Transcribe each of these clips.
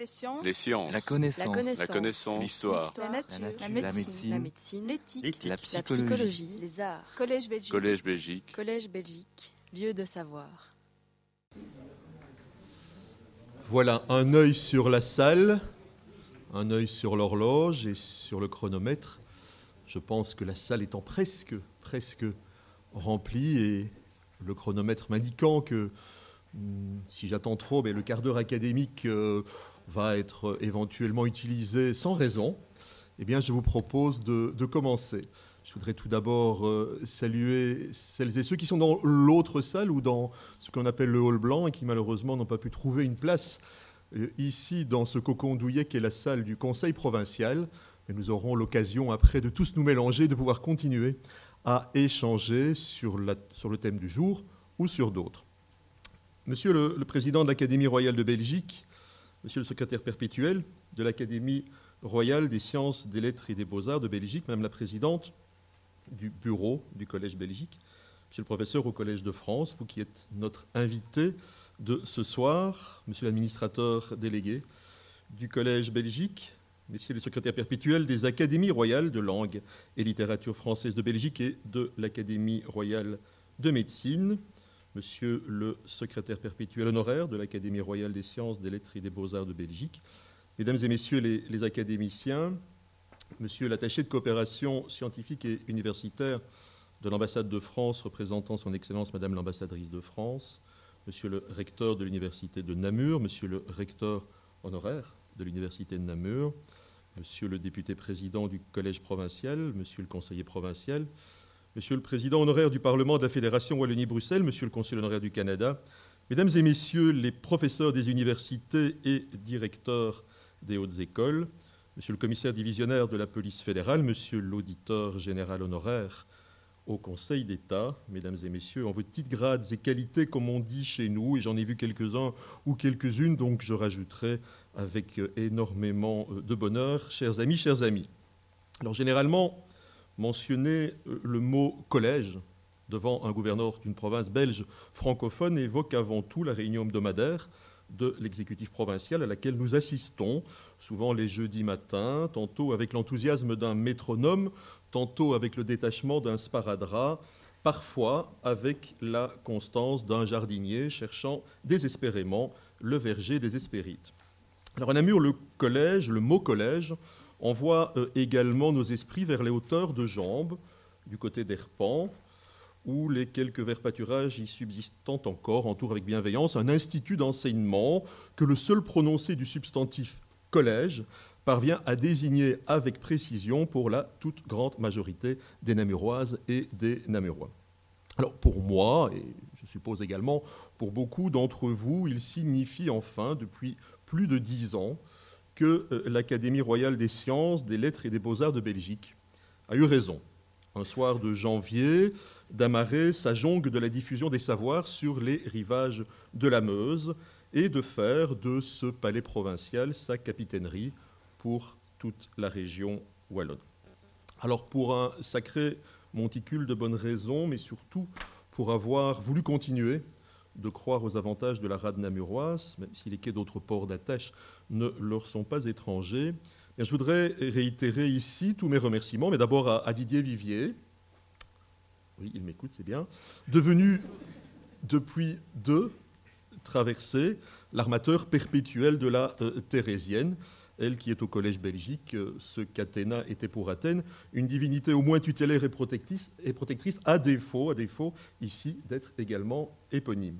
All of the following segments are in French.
Les sciences. Les sciences. La connaissance. La connaissance. L'histoire. La nature. La nature. La médecine. La médecine. L'éthique. La La psychologie. psychologie. Les arts. Collège Belgique. Collège Belgique. Collège Belgique. Lieu de savoir. Voilà, un œil sur la salle, un œil sur l'horloge et sur le chronomètre. Je pense que la salle étant presque, presque remplie et le chronomètre m'indiquant que hmm, si j'attends trop, ben, le quart d'heure académique euh, va être éventuellement utilisé sans raison, eh bien, je vous propose de, commencer. Je voudrais tout d'abord euh, saluer celles et ceux qui sont dans l'autre salle ou dans ce qu'on appelle le hall blanc et qui malheureusement n'ont pas pu trouver une place euh, ici dans ce cocon douillet qui est la salle du Conseil provincial. Et nous aurons l'occasion après de tous nous mélanger, de pouvoir continuer à échanger sur, le thème du jour ou sur d'autres. Monsieur le président de l'Académie royale de Belgique, monsieur le secrétaire perpétuel de l'Académie royale des sciences, des lettres et des beaux-arts de Belgique, même la présidente du bureau du Collège Belgique, monsieur le professeur au Collège de France, vous qui êtes notre invité de ce soir, monsieur l'administrateur délégué du Collège Belgique, messieurs les secrétaires perpétuels des Académies royales de langue et littérature française de Belgique et de l'Académie royale de médecine, monsieur le secrétaire perpétuel honoraire de l'Académie royale des sciences, des lettres et des beaux-arts de Belgique, mesdames et messieurs les, académiciens, monsieur l'attaché de coopération scientifique et universitaire de l'ambassade de France représentant son Excellence Madame l'ambassadrice de France, monsieur le recteur de l'université de Namur, monsieur le recteur honoraire de l'université de Namur, monsieur le député président du collège provincial, monsieur le conseiller provincial, monsieur le président honoraire du Parlement de la Fédération Wallonie-Bruxelles, monsieur le conseiller honoraire du Canada, mesdames et messieurs les professeurs des universités et directeurs des hautes écoles, monsieur le commissaire divisionnaire de la police fédérale, monsieur l'auditeur général honoraire au Conseil d'État, mesdames et messieurs, en vos petites grades et qualités, comme on dit chez nous, et j'en ai vu quelques-uns ou quelques-unes, donc je rajouterai avec euh, énormément euh, de bonheur, chers amis, chers amis. Alors généralement, mentionner euh, le mot collège devant un gouverneur d'une province belge francophone évoque avant tout la réunion hebdomadaire de l'exécutif provincial à laquelle nous assistons, souvent les jeudis matins, tantôt avec l'enthousiasme d'un métronome, tantôt avec le détachement d'un sparadrap, parfois avec la constance d'un jardinier cherchant désespérément le verger des Hespérides. Alors à Namur, le collège, le mot collège, envoie euh, également nos esprits vers les hauteurs de Jambes, du côté d'Herpan, où les quelques verts pâturages y subsistant encore entourent avec bienveillance un institut d'enseignement que le seul prononcé du substantif collège parvient à désigner avec précision pour la toute grande majorité des Namuroises et des Namurois. Alors pour moi, et je suppose également pour beaucoup d'entre vous, il signifie enfin, depuis plus de dix ans, que euh, l'Académie royale des sciences, des lettres et des beaux-arts de Belgique a eu raison. Un soir de janvier, d'amarrer sa jonque de la diffusion des savoirs sur les rivages de la Meuse et de faire de ce palais provincial sa capitainerie pour toute la région wallonne. Alors pour un sacré monticule de bonnes raisons, mais surtout pour avoir voulu continuer de croire aux avantages de la rade namuroise, même si les quais d'autres ports d'attache ne leur sont pas étrangers, je voudrais réitérer ici tous mes remerciements, mais d'abord à, à Didier Vivier, oui, il m'écoute, c'est bien, devenu depuis deux traversées l'armateur perpétuel de la euh, Thérésienne, elle qui est au Collège Belgique, euh, ce qu'Athéna était pour Athènes, une divinité au moins tutélaire et protectrice, protectrice à défaut, à défaut ici d'être également éponyme.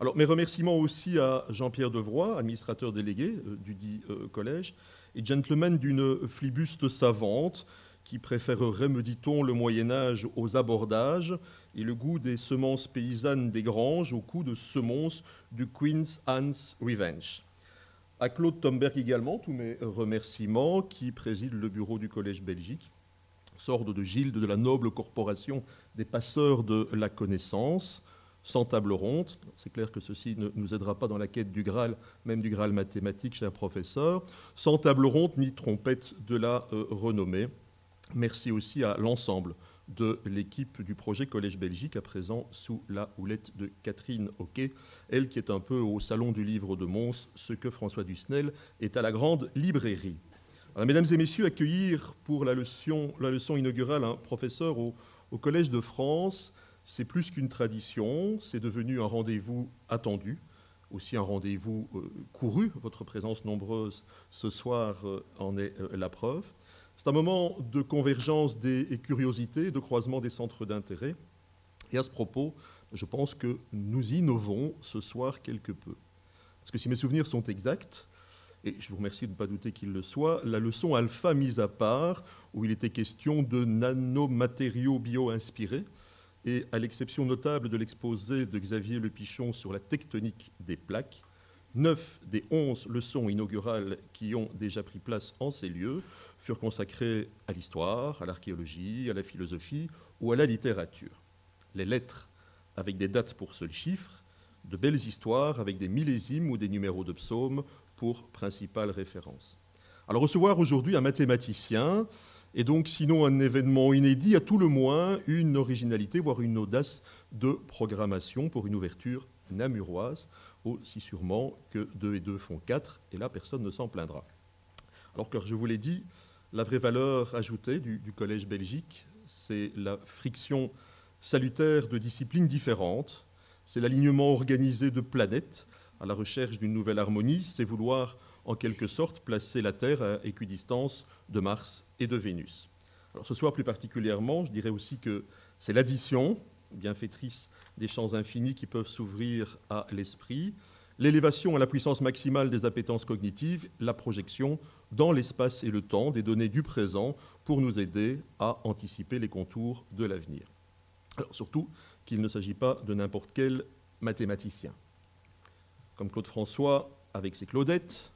Alors mes remerciements aussi à Jean-Pierre Devroy, administrateur délégué euh, du dit euh, collège, et gentleman d'une flibuste savante qui préférerait, me dit-on, le Moyen Âge aux abordages et le goût des semences paysannes des granges au coup de semonces du Queen's Anne's Revenge. À Claude Tomberg également, tous mes remerciements, qui préside le bureau du Collège Belgique, sorte de Gilde de la noble corporation des passeurs de la connaissance, sans table ronde. C'est clair que ceci ne nous aidera pas dans la quête du Graal, même du Graal mathématique, cher professeur. Sans table ronde ni trompette de la euh, renommée. Merci aussi à l'ensemble de l'équipe du projet Collège Belgique, à présent sous la houlette de Catherine Hoquet, elle qui est un peu au Salon du Livre de Mons, ce que François Dusnel est à la Grande Librairie. mesdames et messieurs, accueillir pour la leçon, inaugurale un professeur au, au Collège de France, c'est plus qu'une tradition, c'est devenu un rendez-vous attendu, aussi un rendez-vous euh, couru. Votre présence nombreuse ce soir euh, en est euh, la preuve. C'est un moment de convergence des curiosités, de croisement des centres d'intérêt. Et à ce propos, je pense que nous innovons ce soir quelque peu. Parce que si mes souvenirs sont exacts, et je vous remercie de ne pas douter qu'il le soit, la leçon alpha mise à part, où il était question de nanomatériaux bio-inspirés, et à l'exception notable de l'exposé de Xavier Le Pichon sur la tectonique des plaques, neuf des onze leçons inaugurales qui ont déjà pris place en ces lieux furent consacrés à l'histoire, à l'archéologie, à la philosophie ou à la littérature. Les lettres avec des dates pour seul chiffre, de belles histoires avec des millésimes ou des numéros de psaumes pour principale référence. Alors recevoir aujourd'hui un mathématicien est donc sinon un événement inédit, à tout le moins une originalité, voire une audace de programmation pour une ouverture namuroise, aussi sûrement que 2 et 2 font 4, et là personne ne s'en plaindra. Alors que je vous l'ai dit, la vraie valeur ajoutée du, Collège Belgique, c'est la friction salutaire de disciplines différentes, c'est l'alignement organisé de planètes à la recherche d'une nouvelle harmonie, c'est vouloir en quelque sorte placer la Terre à équidistance de Mars et de Vénus. Alors ce soir plus particulièrement, je dirais aussi que c'est l'addition, bienfaitrice des champs infinis qui peuvent s'ouvrir à l'esprit, l'élévation à la puissance maximale des appétences cognitives, la projection dans l'espace et le temps des données du présent pour nous aider à anticiper les contours de l'avenir. Surtout qu'il ne s'agit pas de n'importe quel mathématicien. Comme Claude François avec ses Claudettes,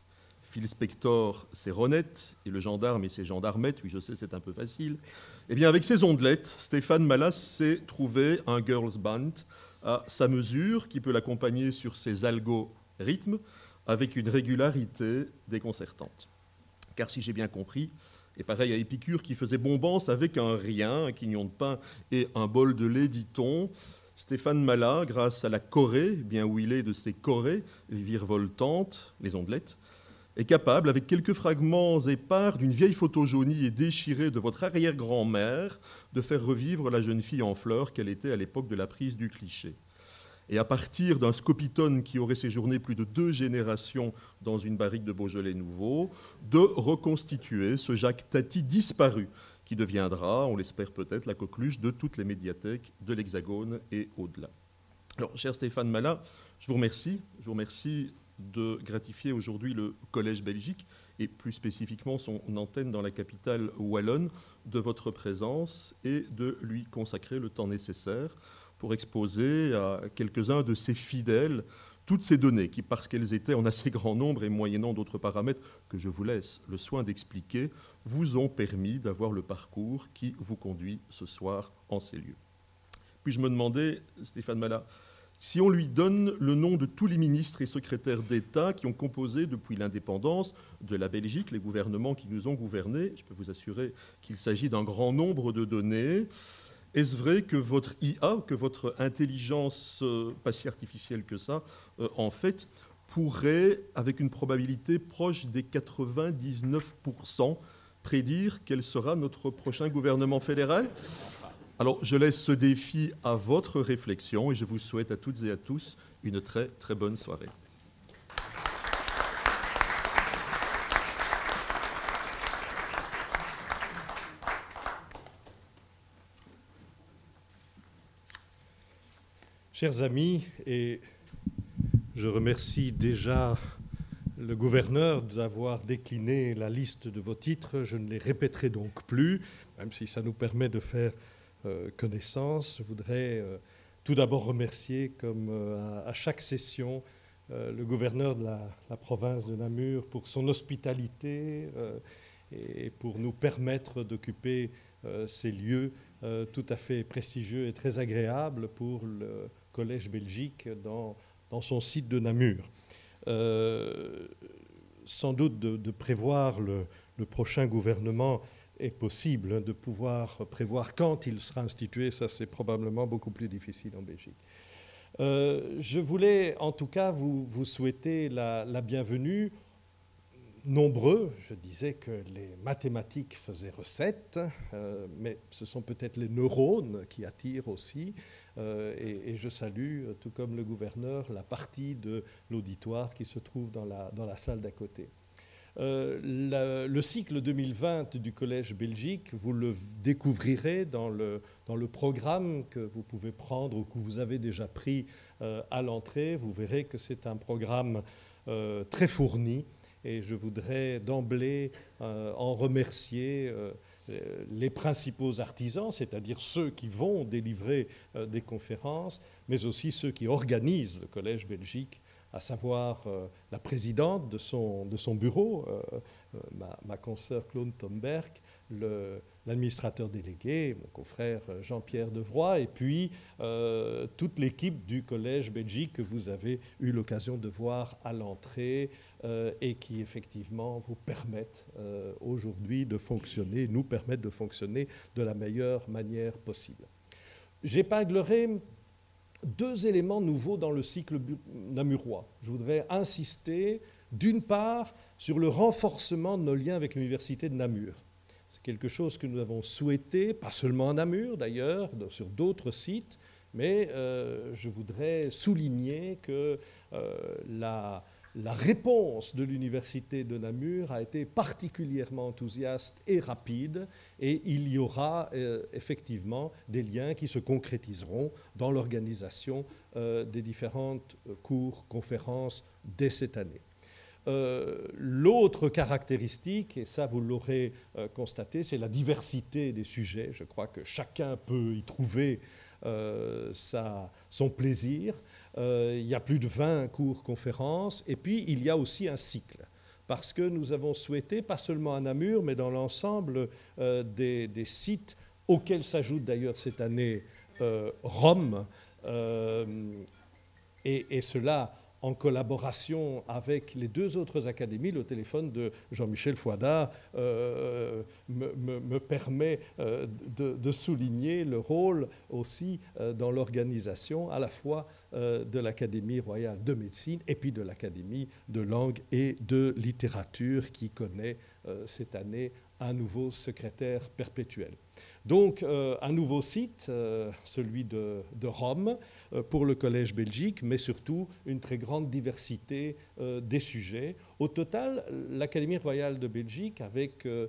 Phil Spector ses Ronettes et le gendarme et ses gendarmettes, oui je sais c'est un peu facile, eh bien avec ses ondelettes, Stéphane Malas s'est trouvé un girls band à sa mesure qui peut l'accompagner sur ses algorithmes avec une régularité déconcertante. Car si j'ai bien compris, et pareil à Épicure qui faisait bombance avec un rien, un quignon de pain et un bol de lait, dit-on, Stéphane Malat, grâce à la Corée, bien où il est de ses Corées, virevoltantes, les ondelettes, est capable, avec quelques fragments épars d'une vieille photo jaunie et déchirée de votre arrière-grand-mère, de faire revivre la jeune fille en fleurs qu'elle était à l'époque de la prise du cliché. Et à partir d'un scopitone qui aurait séjourné plus de deux générations dans une barrique de Beaujolais nouveau, de reconstituer ce Jacques Tati disparu, qui deviendra, on l'espère peut-être, la coqueluche de toutes les médiathèques de l'Hexagone et au-delà. Alors, cher Stéphane Malat, je vous remercie. Je vous remercie de gratifier aujourd'hui le Collège Belgique et plus spécifiquement son antenne dans la capitale wallonne de votre présence et de lui consacrer le temps nécessaire pour exposer à quelques-uns de ses fidèles toutes ces données qui, parce qu'elles étaient en assez grand nombre et moyennant d'autres paramètres que je vous laisse le soin d'expliquer, vous ont permis d'avoir le parcours qui vous conduit ce soir en ces lieux. Puis je me demandais, Stéphane Malat, si on lui donne le nom de tous les ministres et secrétaires d'État qui ont composé depuis l'indépendance de la Belgique, les gouvernements qui nous ont gouvernés, je peux vous assurer qu'il s'agit d'un grand nombre de données, est-ce vrai que votre IA, que votre intelligence, euh, pas si artificielle que ça, euh, en fait, pourrait, avec une probabilité proche des 99%, prédire quel sera notre prochain gouvernement fédéral? Alors, je laisse ce défi à votre réflexion et je vous souhaite à toutes et à tous une très très bonne soirée. Chers amis, et je remercie déjà le gouverneur d'avoir décliné la liste de vos titres, je ne les répéterai donc plus, même si ça nous permet de faire connaissance. Je voudrais euh, tout d'abord remercier, comme euh, à, chaque session, le gouverneur de la, province de Namur pour son hospitalité et pour nous permettre d'occuper ces lieux tout à fait prestigieux et très agréables pour le Collège Belgique dans, son site de Namur. sans doute de, prévoir le, prochain gouvernement est possible de pouvoir prévoir quand il sera institué. Ça, c'est probablement beaucoup plus difficile en Belgique. Euh, je voulais en tout cas vous, souhaiter la, bienvenue. Nombreux, je disais que les mathématiques faisaient recette, euh, mais ce sont peut-être les neurones qui attirent aussi. Euh, et, je salue, tout comme le gouverneur, la partie de l'auditoire qui se trouve dans la salle d'à côté. Euh, le cycle 2020 du Collège Belgique, vous le découvrirez dans le, dans le programme que vous pouvez prendre ou que vous avez déjà pris euh, à l'entrée. Vous verrez que c'est un programme euh, très fourni et je voudrais d'emblée en remercier les principaux artisans, c'est-à-dire ceux qui vont délivrer des conférences, mais aussi ceux qui organisent le Collège Belgique à savoir euh, la présidente de son, de son bureau, euh, euh, ma, ma consoeur Claude Tomberg, l'administrateur délégué, mon confrère Jean-Pierre Devroy, et puis toute l'équipe du Collège Belgique que vous avez eu l'occasion de voir à l'entrée et qui effectivement vous permettent aujourd'hui de fonctionner, nous permettent de fonctionner de la meilleure manière possible. J'épinglerai deux éléments nouveaux dans le cycle namurois. Je voudrais insister, d'une part, sur le renforcement de nos liens avec l'Université de Namur. C'est quelque chose que nous avons souhaité, pas seulement à Namur d'ailleurs, sur d'autres sites, mais euh, je voudrais souligner que euh, la, la réponse de l'Université de Namur a été particulièrement enthousiaste et rapide, et il y aura euh, effectivement des liens qui se concrétiseront dans l'organisation euh, des différentes euh, cours, conférences dès cette année. L'autre caractéristique, et ça vous l'aurez constaté, c'est la diversité des sujets. Je crois que chacun peut y trouver son plaisir. Euh, il y a plus de 20 cours conférences, et puis il y a aussi un cycle. Parce que nous avons souhaité, pas seulement à Namur, mais dans l'ensemble euh, des, sites auxquels s'ajoute d'ailleurs cette année euh, Rome, et, cela en collaboration avec les deux autres académies, le téléphone de Jean-Michel Fouada euh, me, me, me, permet euh, de, souligner le rôle aussi euh, dans l'organisation à la fois de l'Académie royale de médecine et puis de l'Académie de langue et de littérature qui connaît cette année un nouveau secrétaire perpétuel. Donc un nouveau site, celui de, Rome, pour le Collège Belgique, mais surtout une très grande diversité euh, des sujets. Au total, l'Académie royale de Belgique, avec euh,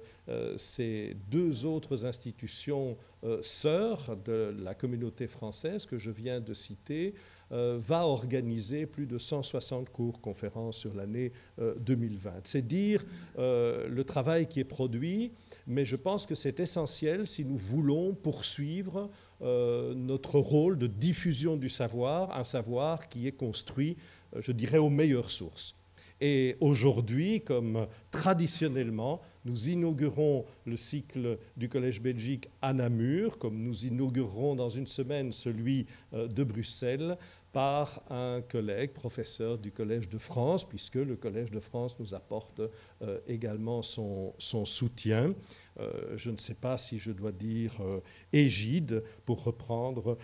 ces deux autres institutions sœurs de la communauté française que je viens de citer, va organiser plus de 160 cours conférences sur l'année 2020. C'est dire le travail qui est produit, mais je pense que c'est essentiel si nous voulons poursuivre euh, notre rôle de diffusion du savoir, un savoir qui est construit, euh, je dirais, aux meilleures sources. Et aujourd'hui, comme traditionnellement, nous inaugurons le cycle du Collège Belgique à Namur, comme nous inaugurerons dans une semaine celui euh, de Bruxelles, par un collègue, professeur du Collège de France, puisque le Collège de France nous apporte euh, également son, soutien. Euh, je ne sais pas si je dois dire euh, égide, pour reprendre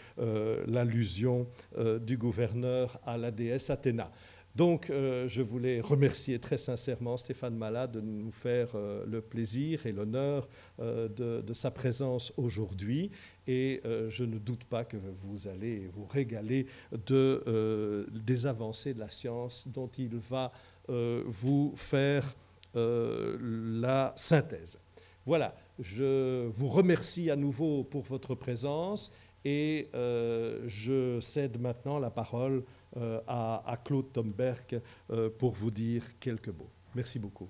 l'allusion du gouverneur à la déesse Athéna. Donc, euh, je voulais remercier très sincèrement Stéphane Malat de nous faire euh, le plaisir et l'honneur euh, de, de, sa présence aujourd'hui. Et je ne doute pas que vous allez vous régaler de, des avancées de la science dont il va vous faire la synthèse. Voilà, je vous remercie à nouveau pour votre présence et je cède maintenant la parole à, à, Claude Tomberg euh, pour vous dire quelques mots. Merci beaucoup.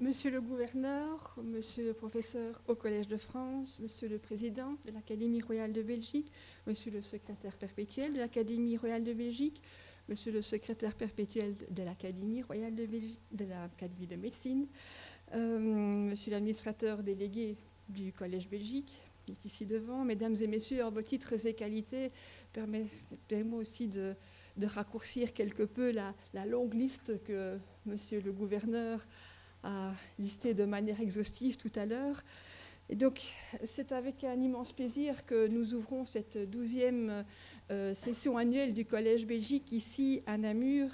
Monsieur le gouverneur, monsieur le professeur au Collège de France, monsieur le président de l'Académie royale de Belgique, monsieur le secrétaire perpétuel de l'Académie royale de Belgique, monsieur le secrétaire perpétuel de l'Académie royale de, Belgique, de l'Académie de médecine, euh, monsieur l'administrateur délégué du Collège Belgique, ici devant. Mesdames et messieurs, en vos titres et qualités, permettez-moi aussi de raccourcir quelque peu la, la, longue liste que Monsieur le gouverneur a listée de manière exhaustive tout à l'heure? Et donc, c'est avec un immense plaisir que nous ouvrons cette douzième euh, session annuelle du Collège Belgique ici à Namur.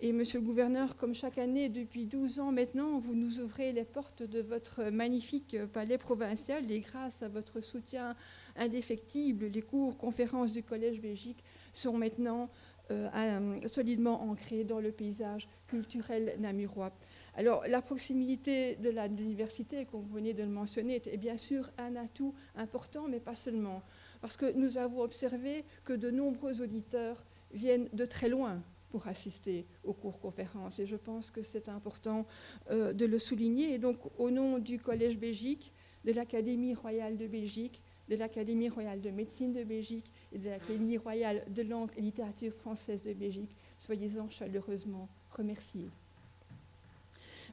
Et Monsieur le Gouverneur, comme chaque année depuis 12 ans maintenant, vous nous ouvrez les portes de votre magnifique palais provincial et grâce à votre soutien indéfectible, les cours, conférences du Collège Belgique sont maintenant euh, solidement ancrés dans le paysage culturel namurois. Alors, la proximité de l'université, comme vous venez de le mentionner, est bien sûr un atout important, mais pas seulement. Parce que nous avons observé que de nombreux auditeurs viennent de très loin pour assister aux cours conférences. Et je pense que c'est important euh, de le souligner. Et donc, au nom du Collège Belgique, de l'Académie royale de Belgique, de l'Académie royale de médecine de Belgique et de l'Académie royale de langue et littérature française de Belgique, soyez-en chaleureusement remerciés.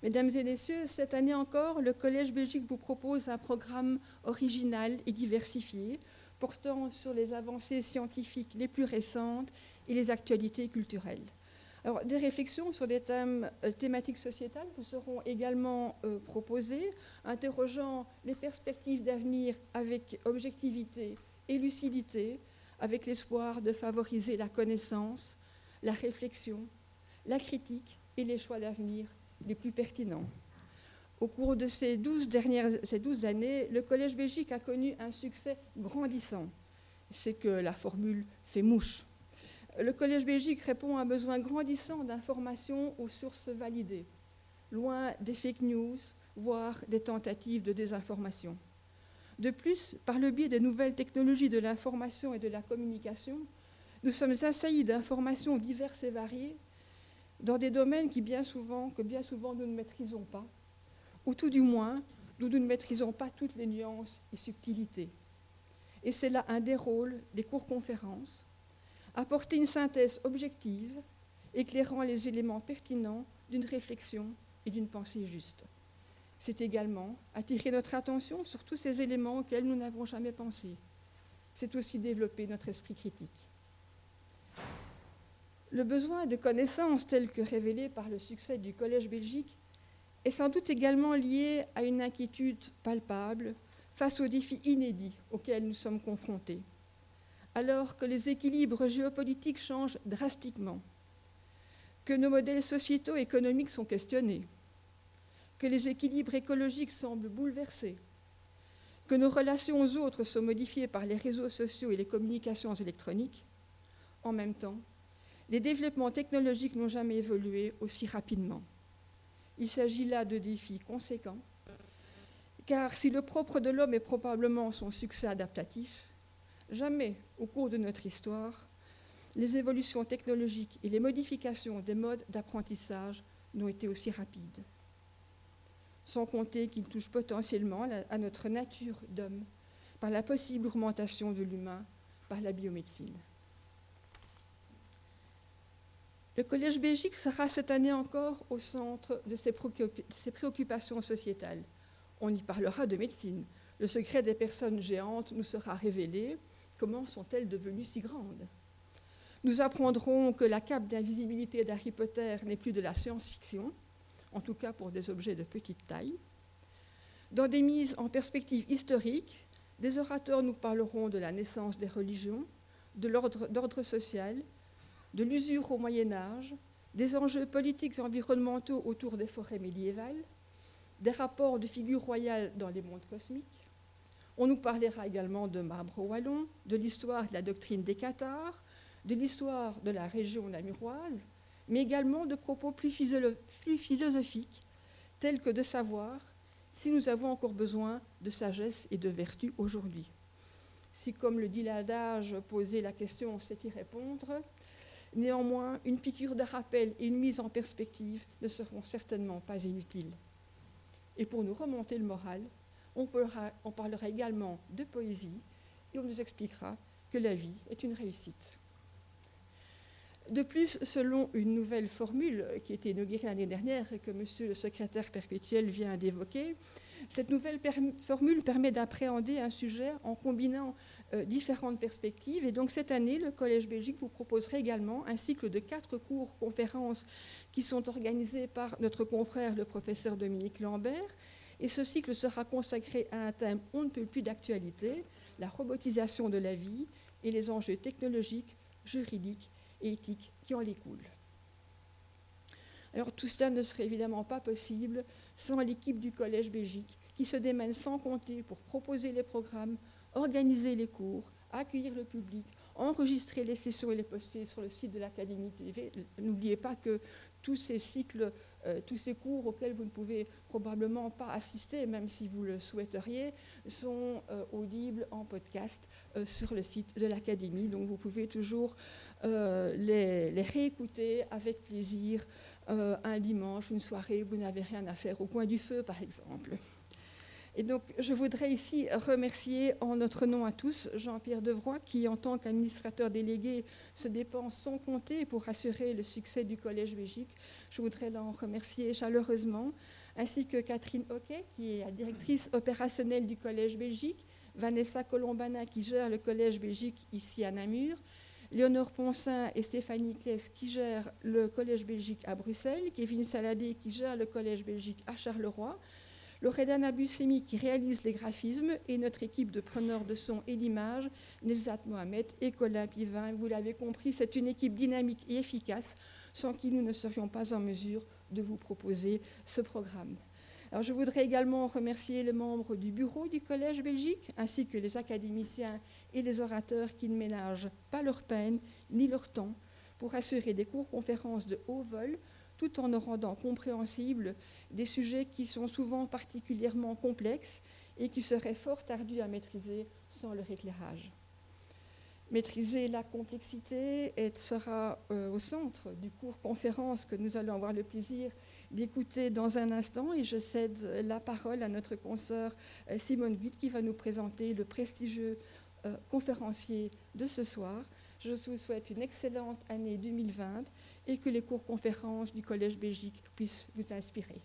Mesdames et messieurs, cette année encore, le Collège Belgique vous propose un programme original et diversifié portant sur les avancées scientifiques les plus récentes et les actualités culturelles. Alors, des réflexions sur des thèmes euh, thématiques sociétales vous seront également euh, proposées, interrogeant les perspectives d'avenir avec objectivité et lucidité, avec l'espoir de favoriser la connaissance, la réflexion, la critique et les choix d'avenir les plus pertinents. Au cours de ces douze dernières ces 12 années, le Collège Belgique a connu un succès grandissant. C'est que la formule fait mouche. Le Collège Belgique répond à un besoin grandissant d'informations aux sources validées, loin des fake news, voire des tentatives de désinformation. De plus, par le biais des nouvelles technologies de l'information et de la communication, nous sommes assaillis d'informations diverses et variées dans des domaines qui bien souvent, que bien souvent nous ne maîtrisons pas, ou tout du moins, nous ne maîtrisons pas toutes les nuances et subtilités. Et c'est là un des rôles des cours-conférences, apporter une synthèse objective, éclairant les éléments pertinents d'une réflexion et d'une pensée juste. C'est également attirer notre attention sur tous ces éléments auxquels nous n'avons jamais pensé. C'est aussi développer notre esprit critique. Le besoin de connaissances tel que révélé par le succès du Collège Belgique est sans doute également lié à une inquiétude palpable face aux défis inédits auxquels nous sommes confrontés. Alors que les équilibres géopolitiques changent drastiquement, que nos modèles sociétaux et économiques sont questionnés, que les équilibres écologiques semblent bouleversés, que nos relations aux autres sont modifiées par les réseaux sociaux et les communications électroniques, en même temps, les développements technologiques n'ont jamais évolué aussi rapidement. Il s'agit là de défis conséquents, car si le propre de l'homme est probablement son succès adaptatif, jamais au cours de notre histoire, les évolutions technologiques et les modifications des modes d'apprentissage n'ont été aussi rapides. Sans compter qu'ils touchent potentiellement à notre nature d'homme par la possible augmentation de l'humain par la biomédecine. Le Collège Belgique sera cette année encore au centre de ses préoccupations sociétales. On y parlera de médecine. Le secret des personnes géantes nous sera révélé. Comment sont-elles devenues si grandes? Nous apprendrons que la cape d'invisibilité d'Harry Potter n'est plus de la science-fiction, en tout cas pour des objets de petite taille. Dans des mises en perspective historique, des orateurs nous parleront de la naissance des religions, de l'ordre social de l'usure au Moyen Âge, des enjeux politiques et environnementaux autour des forêts médiévales, des rapports de figures royales dans les mondes cosmiques. On nous parlera également de marbre wallon, de l'histoire de la doctrine des Cathares, de l'histoire de la région namuroise, mais également de propos plus, philosophiques, tels que de savoir si nous avons encore besoin de sagesse et de vertu aujourd'hui. Si, comme le dit l'adage, poser la question, c'est y répondre, Néanmoins, une piqûre de rappel et une mise en perspective ne seront certainement pas inutiles. Et pour nous remonter le moral, on parlera, également de poésie et on nous expliquera que la vie est une réussite. De plus, selon une nouvelle formule qui a été inaugurée l'année dernière et que Monsieur le secrétaire perpétuel vient d'évoquer, cette nouvelle formule permet d'appréhender un sujet en combinant différentes perspectives. Et donc cette année, le Collège Belgique vous proposerait également un cycle de quatre cours conférences qui sont organisés par notre confrère, le professeur Dominique Lambert. Et ce cycle sera consacré à un thème on ne peut plus d'actualité, la robotisation de la vie et les enjeux technologiques, juridiques et éthiques qui en découlent. Alors tout cela ne serait évidemment pas possible sans l'équipe du Collège Belgique qui se démène sans compter pour proposer les programmes, organiser les cours, accueillir le public, enregistrer les sessions et les poster sur le site de l'Académie TV. N'oubliez pas que tous ces cycles, euh, tous ces cours auxquels vous ne pouvez probablement pas assister, même si vous le souhaiteriez, sont euh, audibles en podcast euh, sur le site de l'Académie. Donc vous pouvez toujours les, les, réécouter avec plaisir un dimanche, une soirée où vous n'avez rien à faire au coin du feu, par exemple. Et donc, je voudrais ici remercier en notre nom à tous Jean-Pierre Devroy, qui, en tant qu'administrateur délégué, se dépense sans compter pour assurer le succès du Collège Belgique. Je voudrais l'en remercier chaleureusement, ainsi que Catherine Hockey, qui est la directrice opérationnelle du Collège Belgique, Vanessa Colombana, qui gère le Collège Belgique ici à Namur, Léonore Poncin et Stéphanie Kless, qui gèrent le Collège Belgique à Bruxelles, Kevin Saladé, qui gère le Collège Belgique à Charleroi, Loredana Bussemi qui réalise les graphismes et notre équipe de preneurs de son et d'images, Nelsat Mohamed et Colin Pivin. Vous l'avez compris, c'est une équipe dynamique et efficace sans qui nous ne serions pas en mesure de vous proposer ce programme. Je voudrais également remercier les membres du bureau du Collège Belgique, ainsi que les académiciens et les orateurs qui ne ménagent pas leur peine ni leur temps pour assurer des cours-conférences de haut vol, tout en nous rendant compréhensibles des sujets qui sont souvent particulièrement complexes et qui seraient fort ardus à maîtriser sans leur éclairage. Maîtriser la complexité sera euh, au centre du cours conférence que nous allons avoir le plaisir d'écouter dans un instant et je cède la parole à notre consoeur euh, Simone Guit qui va nous présenter le prestigieux euh, conférencier de ce soir. Je vous souhaite une excellente année 2020 et que les cours conférences du Collège Belgique puissent vous inspirer.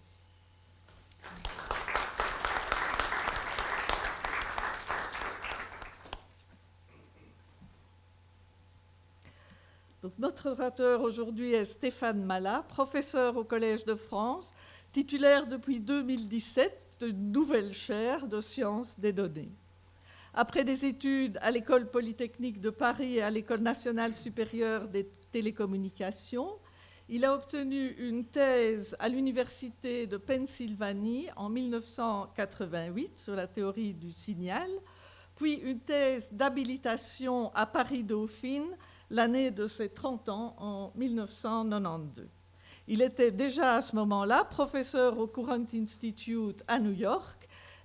Notre orateur aujourd'hui est Stéphane Malat, professeur au Collège de France, titulaire depuis 2017 de nouvelle chaire de sciences des données. Après des études à l'École polytechnique de Paris et à l'École nationale supérieure des télécommunications, il a obtenu une thèse à l'Université de Pennsylvanie en 1988 sur la théorie du signal, puis une thèse d'habilitation à Paris-Dauphine l'année de ses 30 ans en 1992. Il était déjà à ce moment-là professeur au Courant Institute à New York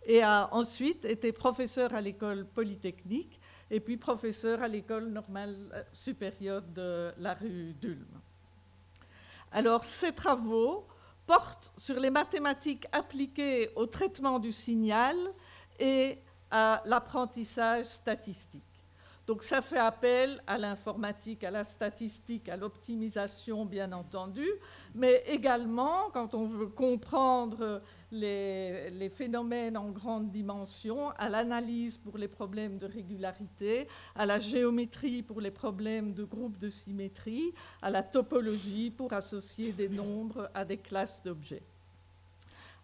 et a ensuite été professeur à l'école polytechnique et puis professeur à l'école normale supérieure de la rue d'Ulm. Alors, ces travaux portent sur les mathématiques appliquées au traitement du signal et à l'apprentissage statistique. Donc ça fait appel à l'informatique, à la statistique, à l'optimisation, bien entendu, mais également, quand on veut comprendre les, phénomènes en grande dimension, à l'analyse pour les problèmes de régularité, à la géométrie pour les problèmes de groupes de symétrie, à la topologie pour associer des nombres à des classes d'objets.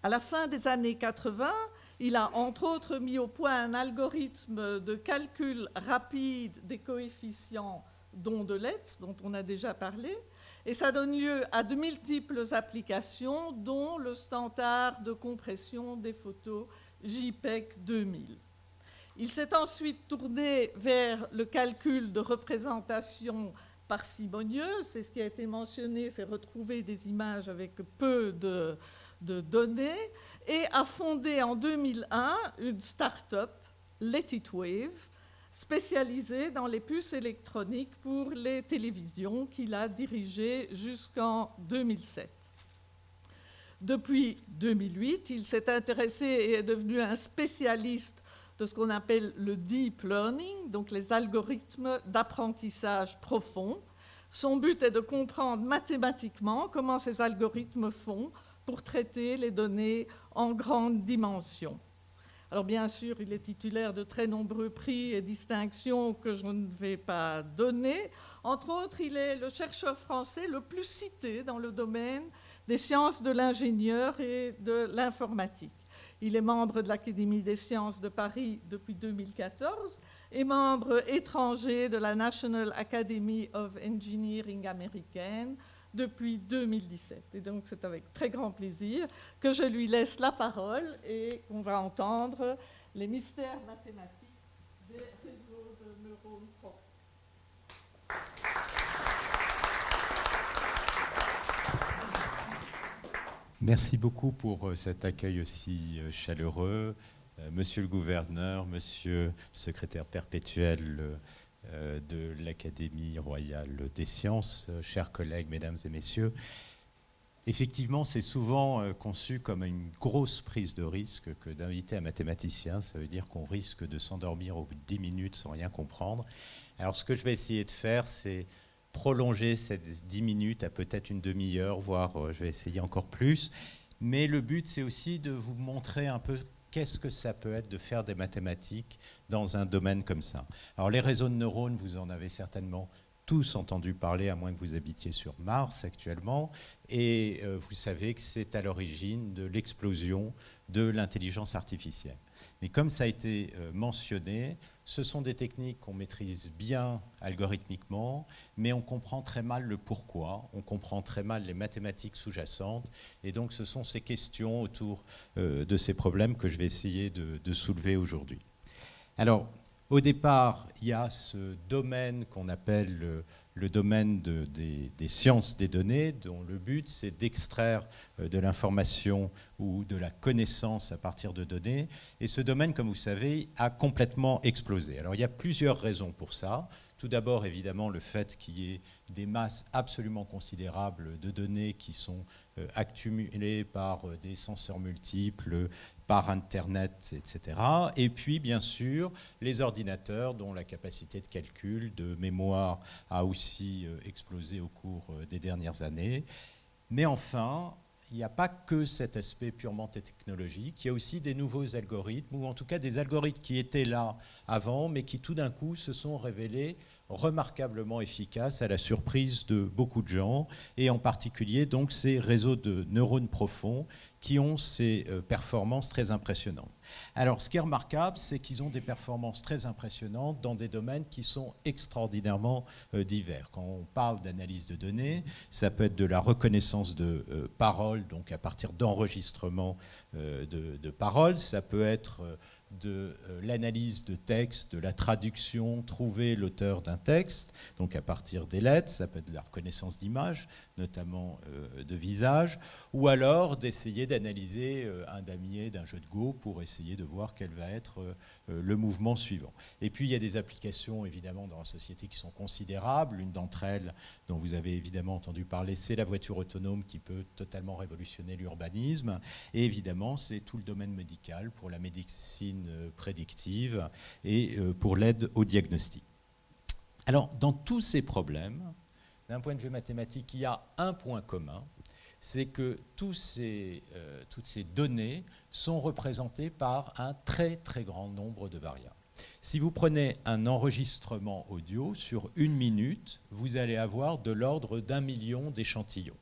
À la fin des années 80, il a entre autres mis au point un algorithme de calcul rapide des coefficients d'ondelettes, dont on a déjà parlé, et ça donne lieu à de multiples applications, dont le standard de compression des photos JPEG 2000. Il s'est ensuite tourné vers le calcul de représentation parcimonieuse, c'est ce qui a été mentionné, c'est retrouver des images avec peu de, de données, et a fondé en 2001 une start-up, Let It Wave, spécialisé dans les puces électroniques pour les télévisions qu'il a dirigé jusqu'en 2007. Depuis 2008, il s'est intéressé et est devenu un spécialiste de ce qu'on appelle le deep learning, donc les algorithmes d'apprentissage profond. Son but est de comprendre mathématiquement comment ces algorithmes font pour traiter les données en grande dimension. Alors bien sûr, il est titulaire de très nombreux prix et distinctions que je ne vais pas donner. Entre autres, il est le chercheur français le plus cité dans le domaine des sciences de l'ingénieur et de l'informatique. Il est membre de l'Académie des sciences de Paris depuis 2014 et membre étranger de la National Academy of Engineering américaine depuis 2017. Et donc c'est avec très grand plaisir que je lui laisse la parole et qu'on va entendre les mystères mathématiques des réseaux de neurones profonds. Merci beaucoup pour euh, cet accueil aussi euh, chaleureux. Euh, monsieur le gouverneur, monsieur le secrétaire perpétuel de l'Académie royale des sciences, chers collègues, mesdames et messieurs, effectivement, c'est souvent conçu comme une grosse prise de risque que d'inviter un mathématicien. Ça veut dire qu'on risque de s'endormir au bout de 10 minutes sans rien comprendre. Alors, ce que je vais essayer de faire, c'est prolonger ces 10 minutes à peut-être une demi-heure, voire euh, je vais essayer encore plus. Mais le but, c'est aussi de vous montrer un peu qu'est-ce que ça peut être de faire des mathématiques dans un domaine comme ça? Alors les réseaux de neurones, vous en avez certainement tous entendu parler, à moins que vous habitiez sur Mars actuellement, et euh, vous savez que c'est à l'origine de l'explosion de l'intelligence artificielle. Mais comme ça a été euh, mentionné, ce sont des techniques qu'on maîtrise bien algorithmiquement, mais on comprend très mal le pourquoi, on comprend très mal les mathématiques sous-jacentes, et donc ce sont ces questions autour euh, de ces problèmes que je vais essayer de, soulever aujourd'hui. Alors, au départ, il y a ce domaine qu'on appelle le domaine des, sciences des données, dont le but c'est d'extraire euh, de l'information ou de la connaissance à partir de données. Et ce domaine, comme vous savez, a complètement explosé. Alors il y a plusieurs raisons pour ça. Tout d'abord, évidemment, le fait qu'il y ait des masses absolument considérables de données qui sont euh, accumulées par euh, des senseurs multiples, par Internet, etc. Et puis, bien sûr, les ordinateurs dont la capacité de calcul, de mémoire a aussi euh, explosé au cours des dernières années. Mais enfin, il n'y a pas que cet aspect purement technologique, il y a aussi des nouveaux algorithmes, ou en tout cas des algorithmes qui étaient là avant, mais qui tout d'un coup se sont révélés remarquablement efficaces à la surprise de beaucoup de gens, et en particulier donc ces réseaux de neurones profonds qui ont ces euh, performances très impressionnantes. Alors, ce qui est remarquable, c'est qu'ils ont des performances très impressionnantes dans des domaines qui sont extraordinairement euh, divers. Quand on parle d'analyse de données, ça peut être de la reconnaissance de euh, paroles, donc à partir d'enregistrements de, de, paroles, ça peut être de euh, l'analyse de texte, de la traduction, trouver l'auteur d'un texte, donc à partir des lettres, ça peut être de la reconnaissance d'images, notamment euh, de visage, ou alors d'essayer d'analyser euh, un damier d'un jeu de Go pour essayer de voir quel va être le mouvement suivant. Et puis il y a des applications évidemment dans la société qui sont considérables. L'une d'entre elles, dont vous avez évidemment entendu parler, c'est la voiture autonome qui peut totalement révolutionner l'urbanisme. Et évidemment, c'est tout le domaine médical pour la médecine euh, prédictive et euh, pour l'aide au diagnostic. Alors, dans tous ces problèmes, d'un point de vue mathématique, il y a un point commun, c'est que euh, toutes ces données sont représentées par un très très grand nombre de variables. Si vous prenez un enregistrement audio sur une minute, vous allez avoir de l'ordre d'un million d'échantillons.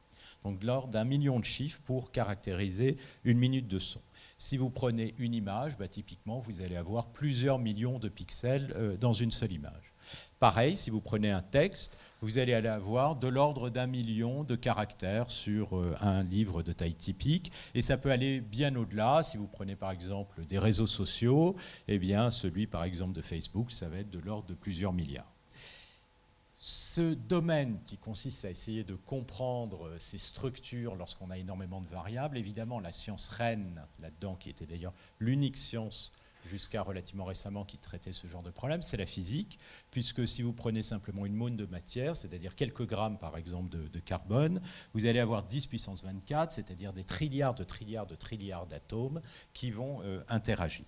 Donc de l'ordre d'un million de chiffres pour caractériser une minute de son. Si vous prenez une image, bah, typiquement, vous allez avoir plusieurs millions de pixels euh, dans une seule image. Pareil, si vous prenez un texte, vous allez avoir de l'ordre d'un million de caractères sur euh, un livre de taille typique. Et ça peut aller bien au-delà. Si vous prenez par exemple des réseaux sociaux, eh bien celui par exemple de Facebook, ça va être de l'ordre de plusieurs milliards ce domaine qui consiste à essayer de comprendre ces structures lorsqu'on a énormément de variables, évidemment la science reine là-dedans, qui était d'ailleurs l'unique science jusqu'à relativement récemment qui traitait ce genre de problème, c'est la physique, puisque si vous prenez simplement une mône de matière, c'est-à-dire quelques grammes par exemple de, carbone, vous allez avoir 10 puissance 24, c'est-à-dire des trilliards de trilliards de trilliards d'atomes qui vont euh, interagir.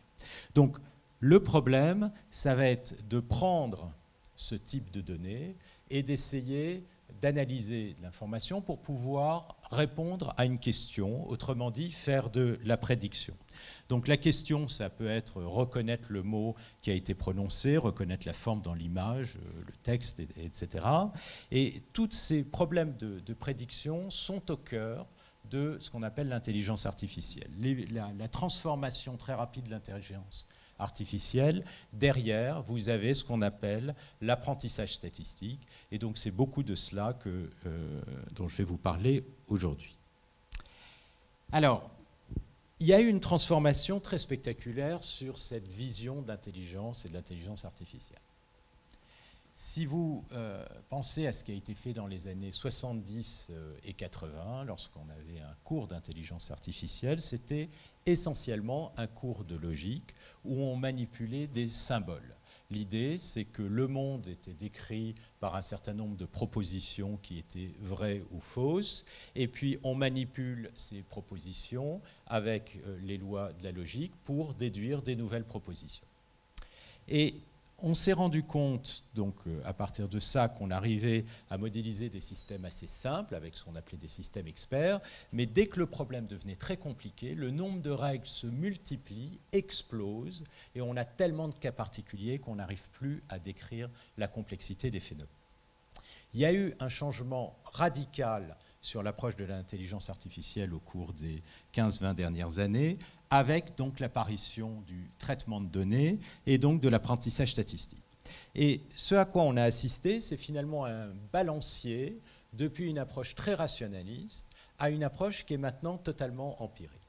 Donc le problème, ça va être de prendre ce type de données et d'essayer d'analyser l'information pour pouvoir répondre à une question, autrement dit, faire de la prédiction. Donc la question, ça peut être reconnaître le mot qui a été prononcé, reconnaître la forme dans l'image, euh, le texte, etc. Et tous ces problèmes de, prédiction sont au cœur de ce qu'on appelle l'intelligence artificielle. la, transformation très rapide de l'intelligence artificielle, derrière, vous avez ce qu'on appelle l'apprentissage statistique. Et donc c'est beaucoup de cela que, euh, dont je vais vous parler aujourd'hui. Alors, il y a eu une transformation très spectaculaire sur cette vision d'intelligence et de l'intelligence artificielle. Si vous euh, pensez à ce qui a été fait dans les années 70 euh, et 80, lorsqu'on avait un cours d'intelligence artificielle, c'était essentiellement un cours de logique où on manipulait des symboles. L'idée, c'est que le monde était décrit par un certain nombre de propositions qui étaient vraies ou fausses, et puis on manipule ces propositions avec euh, les lois de la logique pour déduire des nouvelles propositions. On s'est rendu compte, donc euh, à partir de ça, qu'on arrivait à modéliser des systèmes assez simples avec ce qu'on appelait des systèmes experts, mais dès que le problème devenait très compliqué, le nombre de règles se multiplie, explose, et on a tellement de cas particuliers qu'on n'arrive plus à décrire la complexité des phénomènes. Il y a eu un changement radical sur l'approche de l'intelligence artificielle au cours des 15-20 dernières années, avec donc l'apparition du traitement de données et donc de l'apprentissage statistique. Et ce à quoi on a assisté, c'est finalement un balancier depuis une approche très rationaliste à une approche qui est maintenant totalement empirique.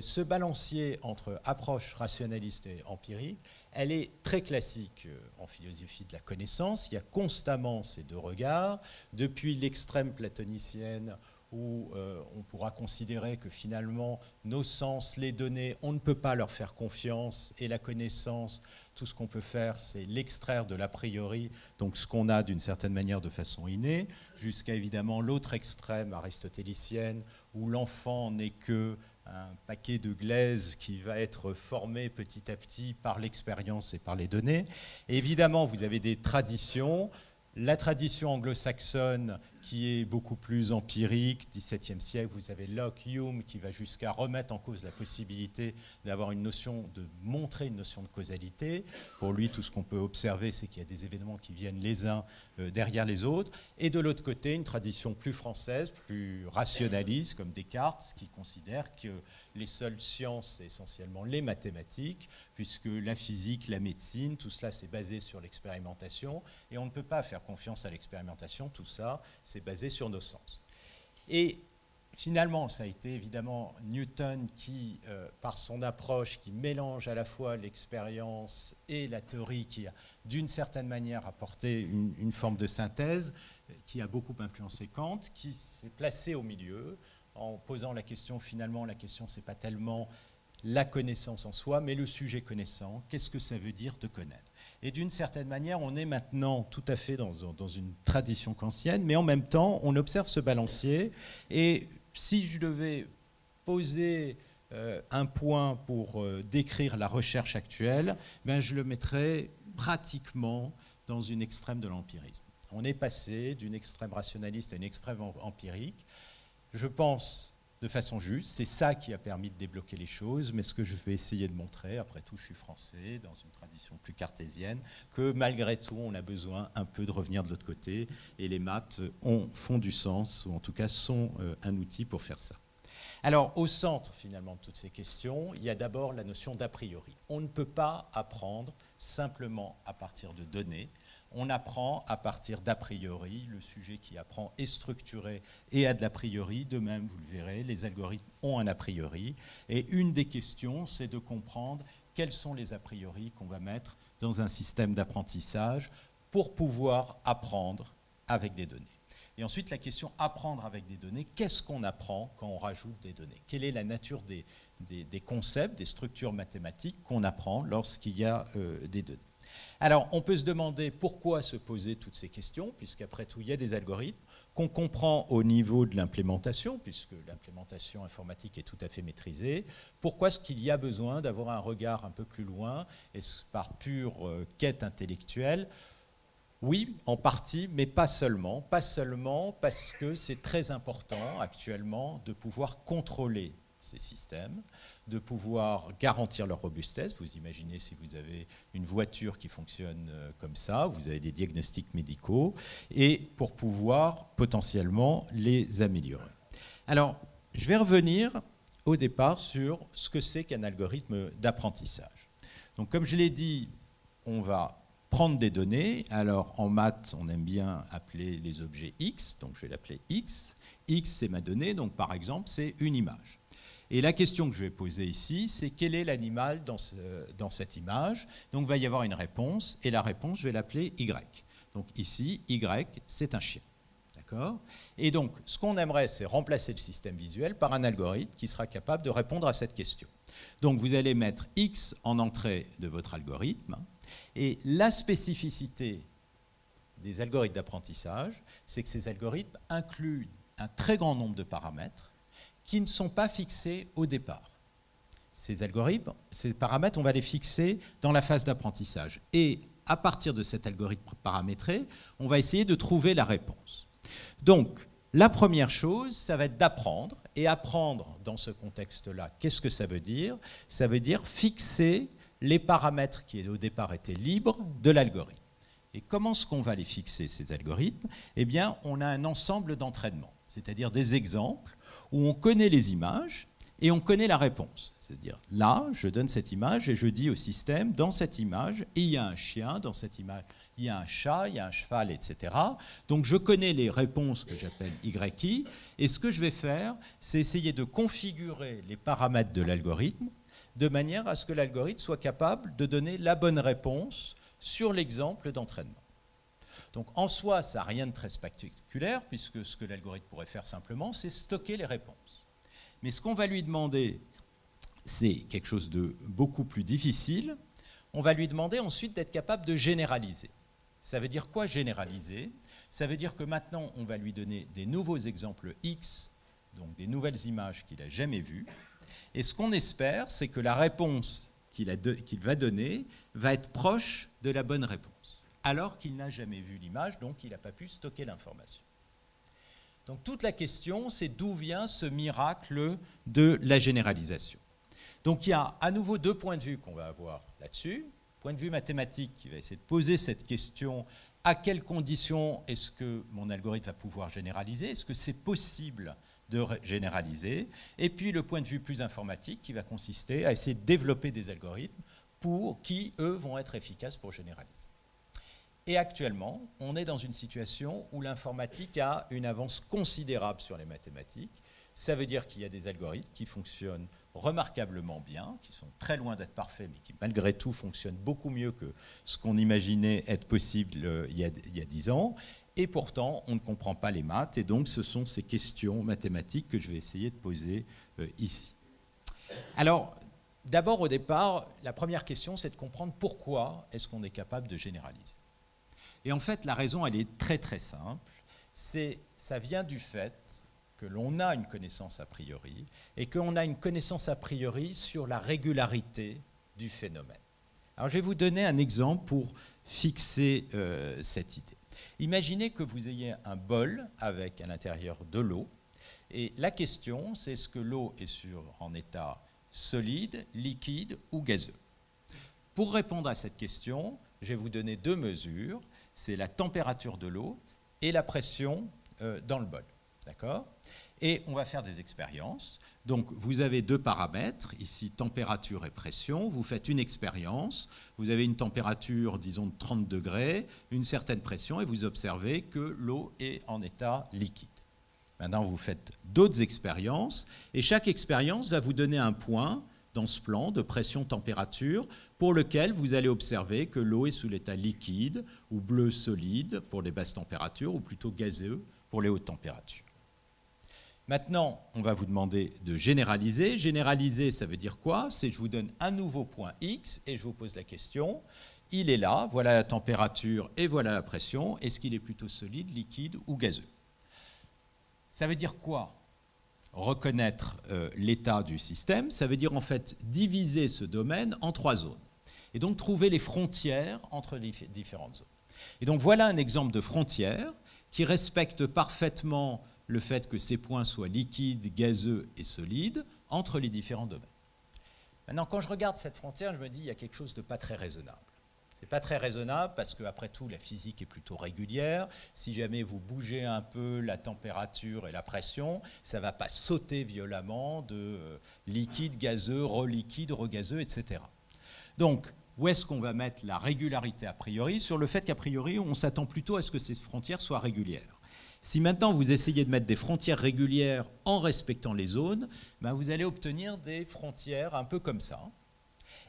Ce balancier entre approche rationaliste et empirique, elle est très classique euh, en philosophie de la connaissance. Il y a constamment ces deux regards, depuis l'extrême platonicienne où euh, on pourra considérer que finalement nos sens, les données, on ne peut pas leur faire confiance et la connaissance, tout ce qu'on peut faire, c'est l'extraire de l'a priori, donc ce qu'on a d'une certaine manière de façon innée, jusqu'à évidemment l'autre extrême aristotélicienne où l'enfant n'est que un paquet de glaise qui va être formé petit à petit par l'expérience et par les données. évidemment, vous avez des traditions la tradition anglo-saxonne qui est beaucoup plus empirique, 17e siècle, vous avez Locke, Hume qui va jusqu'à remettre en cause la possibilité d'avoir une notion, de montrer une notion de causalité. Pour lui, tout ce qu'on peut observer, c'est qu'il y a des événements qui viennent les uns euh, derrière les autres. Et de l'autre côté, une tradition plus française, plus rationaliste, comme Descartes, qui considère que les seules sciences, c'est essentiellement les mathématiques, puisque la physique, la médecine, tout cela, c'est basé sur l'expérimentation, et on ne peut pas faire confiance à l'expérimentation, tout ça, c'est basé sur nos sens. Et finalement, ça a été évidemment Newton qui, euh, par son approche qui mélange à la fois l'expérience et la théorie, qui a d'une certaine manière apporté une, une, forme de synthèse, qui a beaucoup influencé Kant, qui s'est placé au milieu, en posant la question, finalement, la question, c'est pas tellement la connaissance en soi, mais le sujet connaissant, qu'est-ce que ça veut dire de connaître? Et d'une certaine manière, on est maintenant tout à fait dans, une tradition kantienne, mais en même temps, on observe ce balancier. Et si je devais poser euh, un point pour euh, décrire la recherche actuelle, ben, je le mettrais pratiquement dans une extrême de l'empirisme. On est passé d'une extrême rationaliste à une extrême empirique je pense, de façon juste. C'est ça qui a permis de débloquer les choses. Mais ce que je vais essayer de montrer, après tout, je suis français, dans une tradition plus cartésienne, que malgré tout, on a besoin un peu de revenir de l'autre côté. Et les maths ont, font du sens, ou en tout cas sont euh, un outil pour faire ça. Alors, au centre, finalement, de toutes ces questions, il y a d'abord la notion d'a priori. On ne peut pas apprendre simplement à partir de données on apprend à partir d'a priori. Le sujet qui apprend est structuré et a de l'a priori. De même, vous le verrez, les algorithmes ont un a priori. Et une des questions, c'est de comprendre quels sont les a priori qu'on va mettre dans un système d'apprentissage pour pouvoir apprendre avec des données. Et ensuite, la question apprendre avec des données, qu'est-ce qu'on apprend quand on rajoute des données? Quelle est la nature des, concepts, des structures mathématiques qu'on apprend lorsqu'il y a euh, des données? Alors, on peut se demander pourquoi se poser toutes ces questions, puisqu'après tout, il y a des algorithmes qu'on comprend au niveau de l'implémentation, puisque l'implémentation informatique est tout à fait maîtrisée. Pourquoi est-ce qu'il y a besoin d'avoir un regard un peu plus loin, et par pure euh, quête intellectuelle? Oui, en partie, mais pas seulement. Pas seulement parce que c'est très important actuellement de pouvoir contrôler ces systèmes, de pouvoir garantir leur robustesse. Vous imaginez si vous avez une voiture qui fonctionne euh, comme ça, vous avez des diagnostics médicaux, et pour pouvoir potentiellement les améliorer. Alors, je vais revenir au départ sur ce que c'est qu'un algorithme d'apprentissage. Donc, comme je l'ai dit, on va prendre des données. Alors, en maths, on aime bien appeler les objets X, donc je vais l'appeler X. X, c'est ma donnée, donc par exemple, c'est une image. Et la question que je vais poser ici, c'est quel est l'animal dans, cette image? Donc il va y avoir une réponse, et la réponse, je vais l'appeler Y. Donc ici, Y, c'est un chien. D'accord? Et donc, ce qu'on aimerait, c'est remplacer le système visuel par un algorithme qui sera capable de répondre à cette question. Donc vous allez mettre X en entrée de votre algorithme, et la spécificité des algorithmes d'apprentissage, c'est que ces algorithmes incluent un très grand nombre de paramètres qui ne sont pas fixés au départ. Ces algorithmes, ces paramètres, on va les fixer dans la phase d'apprentissage. Et à partir de cet algorithme paramétré, on va essayer de trouver la réponse. Donc, la première chose, ça va être d'apprendre. Et apprendre dans ce contexte-là, qu'est-ce que ça veut dire? Ça veut dire fixer les paramètres qui au départ étaient libres de l'algorithme. Et comment est-ce qu'on va les fixer, ces algorithmes? Eh bien, on a un ensemble d'entraînements, c'est-à-dire des exemples où on connaît les images et on connaît la réponse. C'est-à-dire, là, je donne cette image et je dis au système, dans cette image, il y a un chien, dans cette image, il y a un chat, il y a un cheval, etc. Donc je connais les réponses que j'appelle YI, et ce que je vais faire, c'est essayer de configurer les paramètres de l'algorithme de manière à ce que l'algorithme soit capable de donner la bonne réponse sur l'exemple d'entraînement. Donc en soi, ça n'a rien de très spectaculaire, puisque ce que l'algorithme pourrait faire simplement, c'est stocker les réponses. Mais ce qu'on va lui demander, c'est quelque chose de beaucoup plus difficile. On va lui demander ensuite d'être capable de généraliser. Ça veut dire quoi généraliser? Ça veut dire que maintenant, on va lui donner des nouveaux exemples X, donc des nouvelles images qu'il n'a jamais vues. Et ce qu'on espère, c'est que la réponse qu'il va donner va être proche de la bonne réponse alors qu'il n'a jamais vu l'image, donc il n'a pas pu stocker l'information. Donc toute la question, c'est d'où vient ce miracle de la généralisation. Donc il y a à nouveau deux points de vue qu'on va avoir là-dessus. Point de vue mathématique qui va essayer de poser cette question à quelles conditions est-ce que mon algorithme va pouvoir généraliser? Est-ce que c'est possible de généraliser? Et puis le point de vue plus informatique qui va consister à essayer de développer des algorithmes pour qui, eux, vont être efficaces pour généraliser. Et actuellement, on est dans une situation où l'informatique a une avance considérable sur les mathématiques. Ça veut dire qu'il y a des algorithmes qui fonctionnent remarquablement bien, qui sont très loin d'être parfaits, mais qui malgré tout fonctionnent beaucoup mieux que ce qu'on imaginait être possible euh, il y, a, dix ans. Et pourtant, on ne comprend pas les maths, et donc ce sont ces questions mathématiques que je vais essayer de poser euh, ici. Alors, d'abord, au départ, la première question, c'est de comprendre pourquoi est-ce qu'on est capable de généraliser. Et en fait, la raison, elle est très très simple. C'est, ça vient du fait que l'on a une connaissance a priori et qu'on a une connaissance a priori sur la régularité du phénomène. Alors, je vais vous donner un exemple pour fixer euh, cette idée. Imaginez que vous ayez un bol avec à l'intérieur de l'eau. Et la question, c'est est-ce que l'eau est sur, en état solide, liquide ou gazeux? Pour répondre à cette question, je vais vous donner deux mesures c'est la température de l'eau et la pression euh, dans le bol. D'accord? Et on va faire des expériences. Donc vous avez deux paramètres, ici température et pression. Vous faites une expérience. Vous avez une température, disons, de 30 degrés, une certaine pression, et vous observez que l'eau est en état liquide. Maintenant, vous faites d'autres expériences, et chaque expérience va vous donner un point dans ce plan de pression-température pour lequel vous allez observer que l'eau est sous l'état liquide ou bleu solide pour les basses températures ou plutôt gazeux pour les hautes températures. Maintenant, on va vous demander de généraliser. Généraliser, ça veut dire quoi? C'est je vous donne un nouveau point X et je vous pose la question. Il est là, voilà la température et voilà la pression. Est-ce qu'il est plutôt solide, liquide ou gazeux? Ça veut dire quoi? Reconnaître euh, l'état du système, ça veut dire en fait diviser ce domaine en trois zones et donc trouver les frontières entre les différentes zones. Et donc voilà un exemple de frontière qui respecte parfaitement le fait que ces points soient liquides, gazeux et solides entre les différents domaines. Maintenant, quand je regarde cette frontière, je me dis il y a quelque chose de pas très raisonnable. C'est pas très raisonnable parce qu'après tout, la physique est plutôt régulière. Si jamais vous bougez un peu la température et la pression, ça va pas sauter violemment de euh, liquide, gazeux, reliquide, regazeux, etc. Donc, où est-ce qu'on va mettre la régularité a priori? Sur le fait qu'a priori, on s'attend plutôt à ce que ces frontières soient régulières. Si maintenant vous essayez de mettre des frontières régulières en respectant les zones, ben vous allez obtenir des frontières un peu comme ça.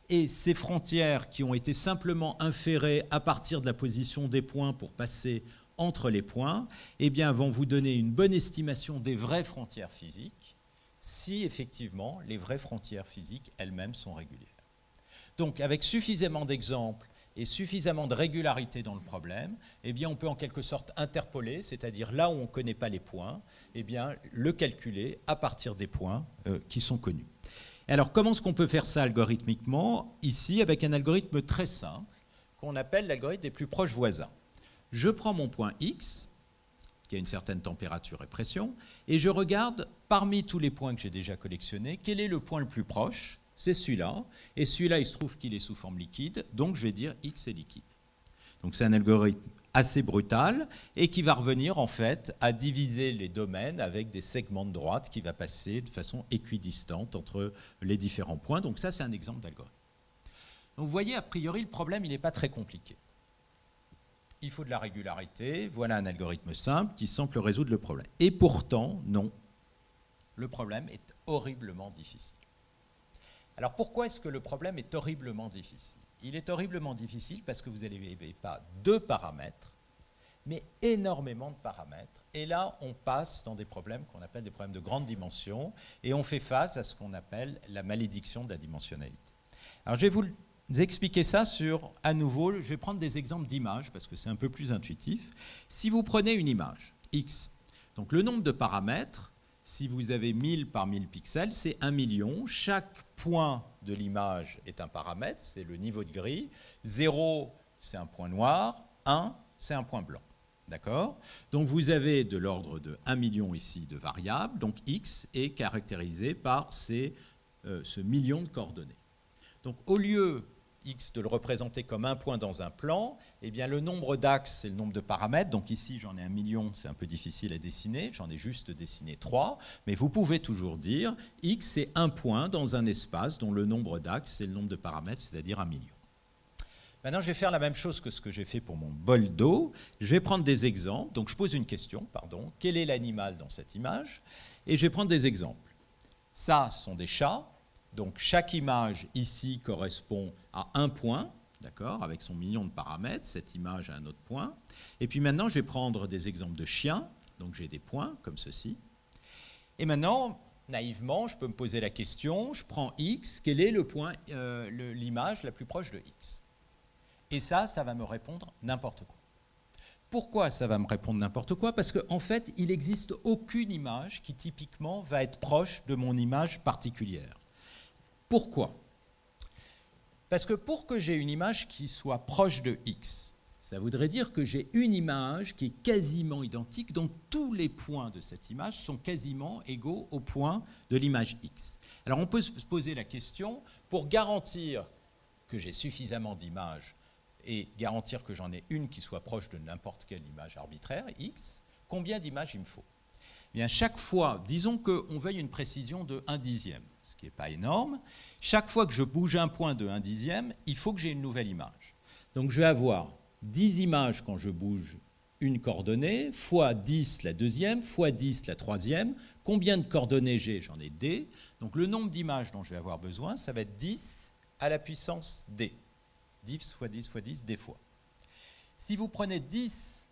Et ces frontières qui ont été simplement inférées à partir de la position des points pour passer entre les points, eh bien, vont vous donner une bonne estimation des vraies frontières physiques, si effectivement les vraies frontières physiques elles-mêmes sont régulières. Donc, avec suffisamment d'exemples et suffisamment de régularité dans le problème, eh on peut en quelque sorte interpoler, c'est-à-dire là où on ne connaît pas les points, eh le calculer à partir des points euh, qui sont connus. Alors, comment est-ce qu'on peut faire ça algorithmiquement Ici, avec un algorithme très simple qu'on appelle l'algorithme des plus proches voisins? Je prends mon point X, qui a une certaine température et pression, et je regarde parmi tous les points que j'ai déjà collectionnés, quel est le point le plus proche c'est celui-là. Et celui-là, il se trouve qu'il est sous forme liquide, donc je vais dire X est liquide. Donc c'est un algorithme assez brutal et qui va revenir en fait à diviser les domaines avec des segments de droite qui va passer de façon équidistante entre les différents points. Donc ça, c'est un exemple d'algorithme. Vous voyez, a priori, le problème, il n'est pas très compliqué. Il faut de la régularité, voilà un algorithme simple qui semble résoudre le problème. Et pourtant, non, le problème est horriblement difficile. Alors pourquoi est-ce que le problème est horriblement difficile? Il est horriblement difficile parce que vous n'avez pas deux paramètres, mais énormément de paramètres. Et là, on passe dans des problèmes qu'on appelle des problèmes de grande dimension, et on fait face à ce qu'on appelle la malédiction de la dimensionnalité. Alors je vais vous expliquer ça sur, à nouveau, je vais prendre des exemples d'images, parce que c'est un peu plus intuitif. Si vous prenez une image, x, donc le nombre de paramètres, si vous avez 1000 par 1000 pixels, c'est 1 million. Chaque point de l'image est un paramètre, c'est le niveau de gris. 0, c'est un point noir. 1, c'est un point blanc. D'accord? Donc vous avez de l'ordre de 1 million ici de variables. Donc x est caractérisé par euh, ce million de coordonnées. Donc au lieu x de le représenter comme un point dans un plan, eh bien le nombre d'axes, c'est le nombre de paramètres. Donc ici, j'en ai un million, c'est un peu difficile à dessiner. J'en ai juste dessiné trois. Mais vous pouvez toujours dire x, c'est un point dans un espace dont le nombre d'axes, c'est le nombre de paramètres, c'est-à-dire un million. Maintenant, je vais faire la même chose que ce que j'ai fait pour mon bol d'eau. Je vais prendre des exemples. Donc, je pose une question, pardon. Quel est l'animal dans cette image? Et je vais prendre des exemples. Ça, ce sont des chats. Donc chaque image ici correspond à un point, d'accord, avec son million de paramètres, cette image à un autre point. Et puis maintenant, je vais prendre des exemples de chiens, donc j'ai des points comme ceci. Et maintenant, naïvement, je peux me poser la question, je prends x, quel est le point, euh, l'image la plus proche de x? Et ça, ça va me répondre n'importe quoi. Pourquoi ça va me répondre n'importe quoi? Parce qu'en en fait, il n'existe aucune image qui typiquement va être proche de mon image particulière. Pourquoi? Parce que pour que j'ai une image qui soit proche de x, ça voudrait dire que j'ai une image qui est quasiment identique, dont tous les points de cette image sont quasiment égaux au point de l'image x. Alors on peut se poser la question, pour garantir que j'ai suffisamment d'images et garantir que j'en ai une qui soit proche de n'importe quelle image arbitraire, x, combien d'images il me faut? Eh Bien, chaque fois, disons qu'on veuille une précision de 1 dixième ce qui n'est pas énorme. Chaque fois que je bouge un point de 1 dixième, il faut que j'ai une nouvelle image. Donc je vais avoir 10 images quand je bouge une coordonnée, fois 10 la deuxième, fois 10 la troisième. Combien de coordonnées j'ai? J'en ai d. Donc le nombre d'images dont je vais avoir besoin, ça va être 10 à la puissance d. 10 fois 10 fois 10, d fois. Si vous prenez 10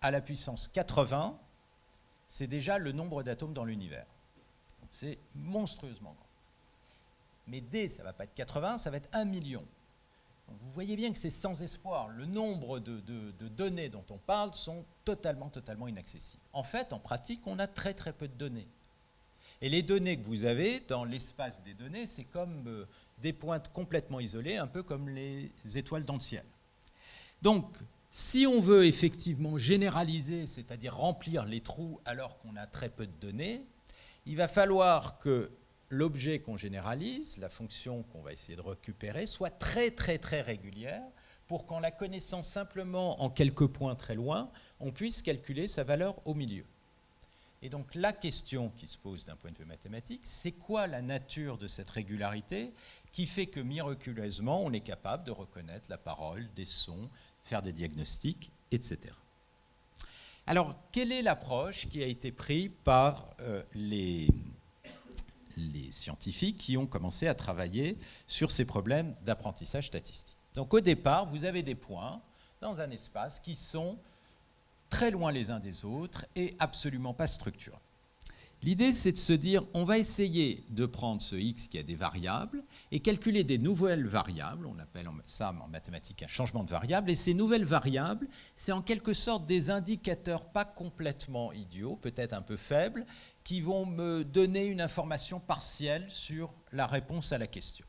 à la puissance 80, c'est déjà le nombre d'atomes dans l'univers. C'est monstrueusement grand. Mais D, ça ne va pas être 80, ça va être 1 million. vous voyez bien que c'est sans espoir. Le nombre de, données dont on parle sont totalement, totalement inaccessibles. En fait, en pratique, on a très, très peu de données. Et les données que vous avez dans l'espace des données, c'est comme euh, des pointes complètement isolées, un peu comme les étoiles dans le ciel. Donc, Si on veut effectivement généraliser, c'est-à-dire remplir les trous alors qu'on a très peu de données, il va falloir que l'objet qu'on généralise, la fonction qu'on va essayer de récupérer, soit très très très régulière pour qu'en la connaissant simplement en quelques points très loin, on puisse calculer sa valeur au milieu. Et donc la question qui se pose d'un point de vue mathématique, c'est quoi la nature de cette régularité qui fait que miraculeusement on est capable de reconnaître la parole, des sons, faire des diagnostics, etc. Alors quelle est l'approche qui a été prise par euh, les, les scientifiques qui ont commencé à travailler sur ces problèmes d'apprentissage statistique Donc au départ, vous avez des points dans un espace qui sont très loin les uns des autres et absolument pas structurés. L'idée, c'est de se dire, on va essayer de prendre ce x qui a des variables et calculer des nouvelles variables, on appelle ça en mathématiques un changement de variable, et ces nouvelles variables, c'est en quelque sorte des indicateurs pas complètement idiots, peut-être un peu faibles, qui vont me donner une information partielle sur la réponse à la question.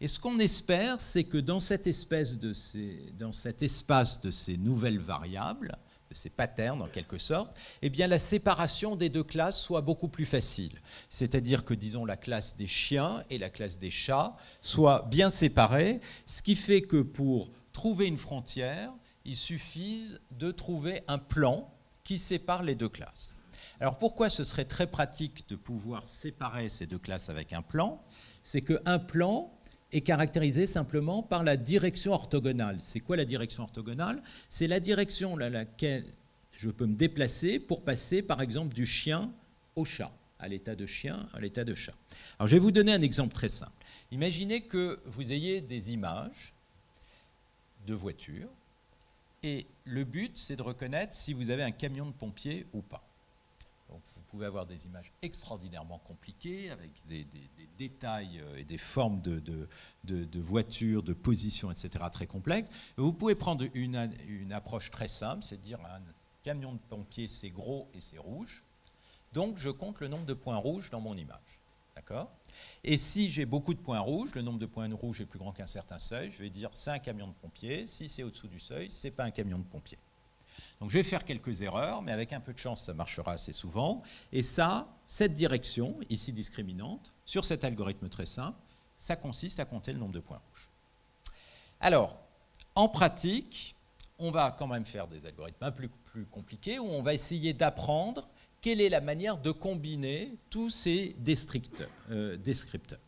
Et ce qu'on espère, c'est que dans cette espèce de ces, dans cet espace de ces nouvelles variables, ces patterns en quelque sorte, eh bien la séparation des deux classes soit beaucoup plus facile. C'est-à-dire que, disons, la classe des chiens et la classe des chats soient bien séparées, ce qui fait que pour trouver une frontière, il suffit de trouver un plan qui sépare les deux classes. Alors pourquoi ce serait très pratique de pouvoir séparer ces deux classes avec un plan? C'est qu'un plan est caractérisé simplement par la direction orthogonale. C'est quoi la direction orthogonale? C'est la direction à laquelle je peux me déplacer pour passer, par exemple, du chien au chat, à l'état de chien, à l'état de chat. Alors, je vais vous donner un exemple très simple. Imaginez que vous ayez des images de voitures, et le but, c'est de reconnaître si vous avez un camion de pompier ou pas pouvez avoir des images extraordinairement compliquées avec des, détails euh, et des formes de, de, voitures, de positions, etc. très complexes. Vous pouvez prendre une, une approche très simple, c'est de dire un camion de pompier c'est gros et c'est rouge. Donc je compte le nombre de points rouges dans mon image. D'accord? Et si j'ai beaucoup de points rouges, le nombre de points rouges est plus grand qu'un certain seuil, je vais dire c'est un camion de pompier. Si c'est au-dessous du seuil, c'est pas un camion de pompier. Donc je vais faire quelques erreurs, mais avec un peu de chance, ça marchera assez souvent. Et ça, cette direction, ici discriminante, sur cet algorithme très simple, ça consiste à compter le nombre de points rouges. Alors, en pratique, on va quand même faire des algorithmes un peu plus compliqués où on va essayer d'apprendre quelle est la manière de combiner tous ces euh, descripteurs.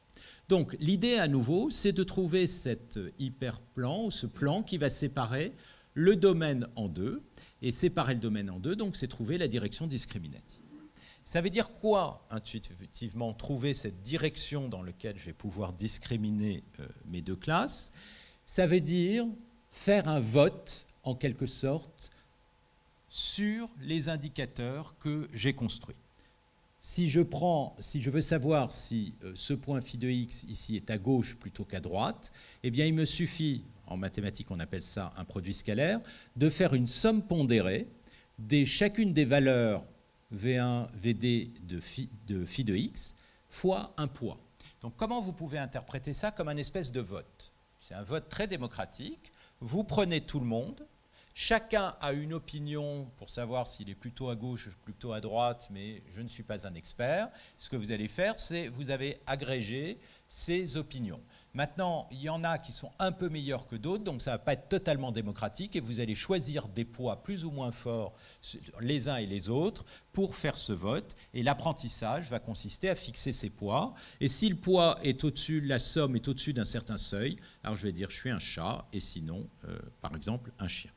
Donc l'idée à nouveau, c'est de trouver cet hyperplan ou ce plan qui va séparer le domaine en deux et séparer le domaine en deux, donc c'est trouver la direction discriminative. Ça veut dire quoi, intuitivement, trouver cette direction dans laquelle je vais pouvoir discriminer euh, mes deux classes? Ça veut dire faire un vote, en quelque sorte, sur les indicateurs que j'ai construits. Si je, prends, si je veux savoir si euh, ce point phi de x ici est à gauche plutôt qu'à droite, eh bien il me suffit, en mathématiques on appelle ça un produit scalaire, de faire une somme pondérée de chacune des valeurs V1, VD de phi, de phi de x fois un poids. Donc comment vous pouvez interpréter ça comme un espèce de vote? C'est un vote très démocratique. Vous prenez tout le monde, Chacun a une opinion pour savoir s'il est plutôt à gauche ou plutôt à droite, mais je ne suis pas un expert. Ce que vous allez faire, c'est vous avez agrégé ces opinions. Maintenant, il y en a qui sont un peu meilleurs que d'autres, donc ça ne va pas être totalement démocratique, et vous allez choisir des poids plus ou moins forts les uns et les autres pour faire ce vote. Et l'apprentissage va consister à fixer ces poids. Et si le poids est au-dessus, la somme est au-dessus d'un certain seuil, alors je vais dire je suis un chat, et sinon, euh, par exemple, un chien.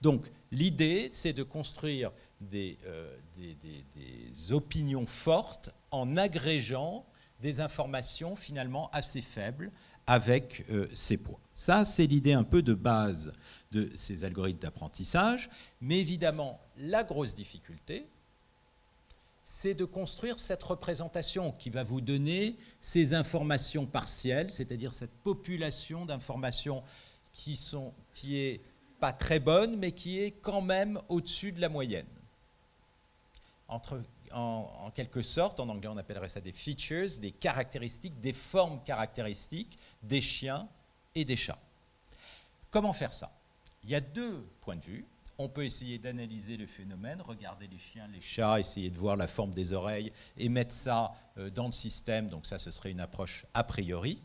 Donc l'idée, c'est de construire des, euh, des, opinions fortes en agrégeant des informations finalement assez faibles avec euh, ces poids. Ça, c'est l'idée un peu de base de ces algorithmes d'apprentissage. Mais évidemment, la grosse difficulté, c'est de construire cette représentation qui va vous donner ces informations partielles, c'est-à-dire cette population d'informations qui, sont, qui est pas très bonne, mais qui est quand même au-dessus de la moyenne. Entre en, quelque sorte, en anglais on appellerait ça des features, des caractéristiques, des formes caractéristiques des chiens et des chats. Comment faire ça? Il y a deux points de vue. On peut essayer d'analyser le phénomène, regarder les chiens, les chats, essayer de voir la forme des oreilles et mettre ça euh, dans le système. Donc ça, ce serait une approche a priori.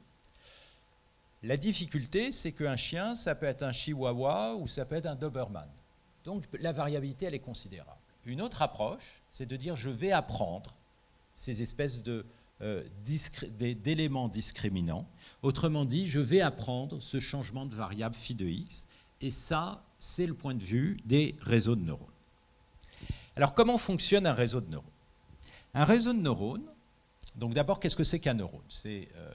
La difficulté, c'est qu'un chien, ça peut être un chihuahua ou ça peut être un Doberman. Donc la variabilité, elle est considérable. Une autre approche, c'est de dire je vais apprendre ces espèces euh, d'éléments discriminants. Autrement dit, je vais apprendre ce changement de variable phi de x. Et ça, c'est le point de vue des réseaux de neurones. Alors comment fonctionne un réseau de neurones? Un réseau de neurones, donc d'abord, qu'est-ce que c'est qu'un neurone? C'est euh,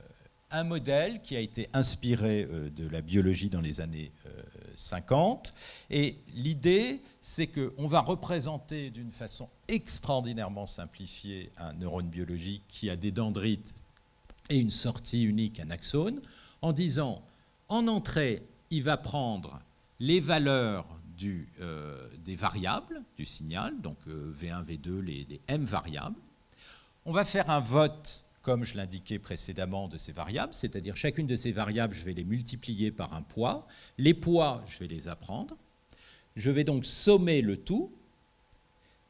un modèle qui a été inspiré euh, de la biologie dans les années 50. Et l'idée, c'est qu'on va représenter d'une façon extraordinairement simplifiée un neurone biologique qui a des dendrites et une sortie unique, un axone, en disant, en entrée, il va prendre les valeurs euh, des variables du signal, donc V1, euh, V2, les, les M variables. On va faire un vote comme je l'indiquais précédemment, de ces variables, c'est-à-dire chacune de ces variables, je vais les multiplier par un poids. Les poids, je vais les apprendre. Je vais donc sommer le tout.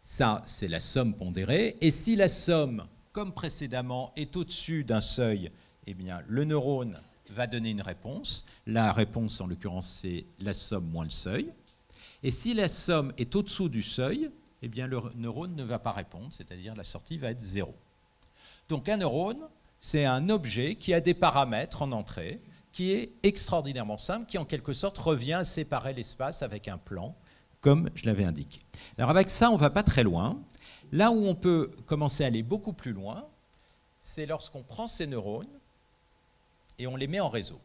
Ça, c'est la somme pondérée. Et si la somme, comme précédemment, est au-dessus d'un seuil, eh bien, le neurone va donner une réponse. La réponse, en l'occurrence, c'est la somme moins le seuil. Et si la somme est au-dessous du seuil, eh bien, le neurone ne va pas répondre, c'est-à-dire la sortie va être zéro. Donc un neurone, c'est un objet qui a des paramètres en entrée, qui est extraordinairement simple, qui en quelque sorte revient à séparer l'espace avec un plan, comme je l'avais indiqué. Alors avec ça, on ne va pas très loin. Là où on peut commencer à aller beaucoup plus loin, c'est lorsqu'on prend ces neurones et on les met en réseau.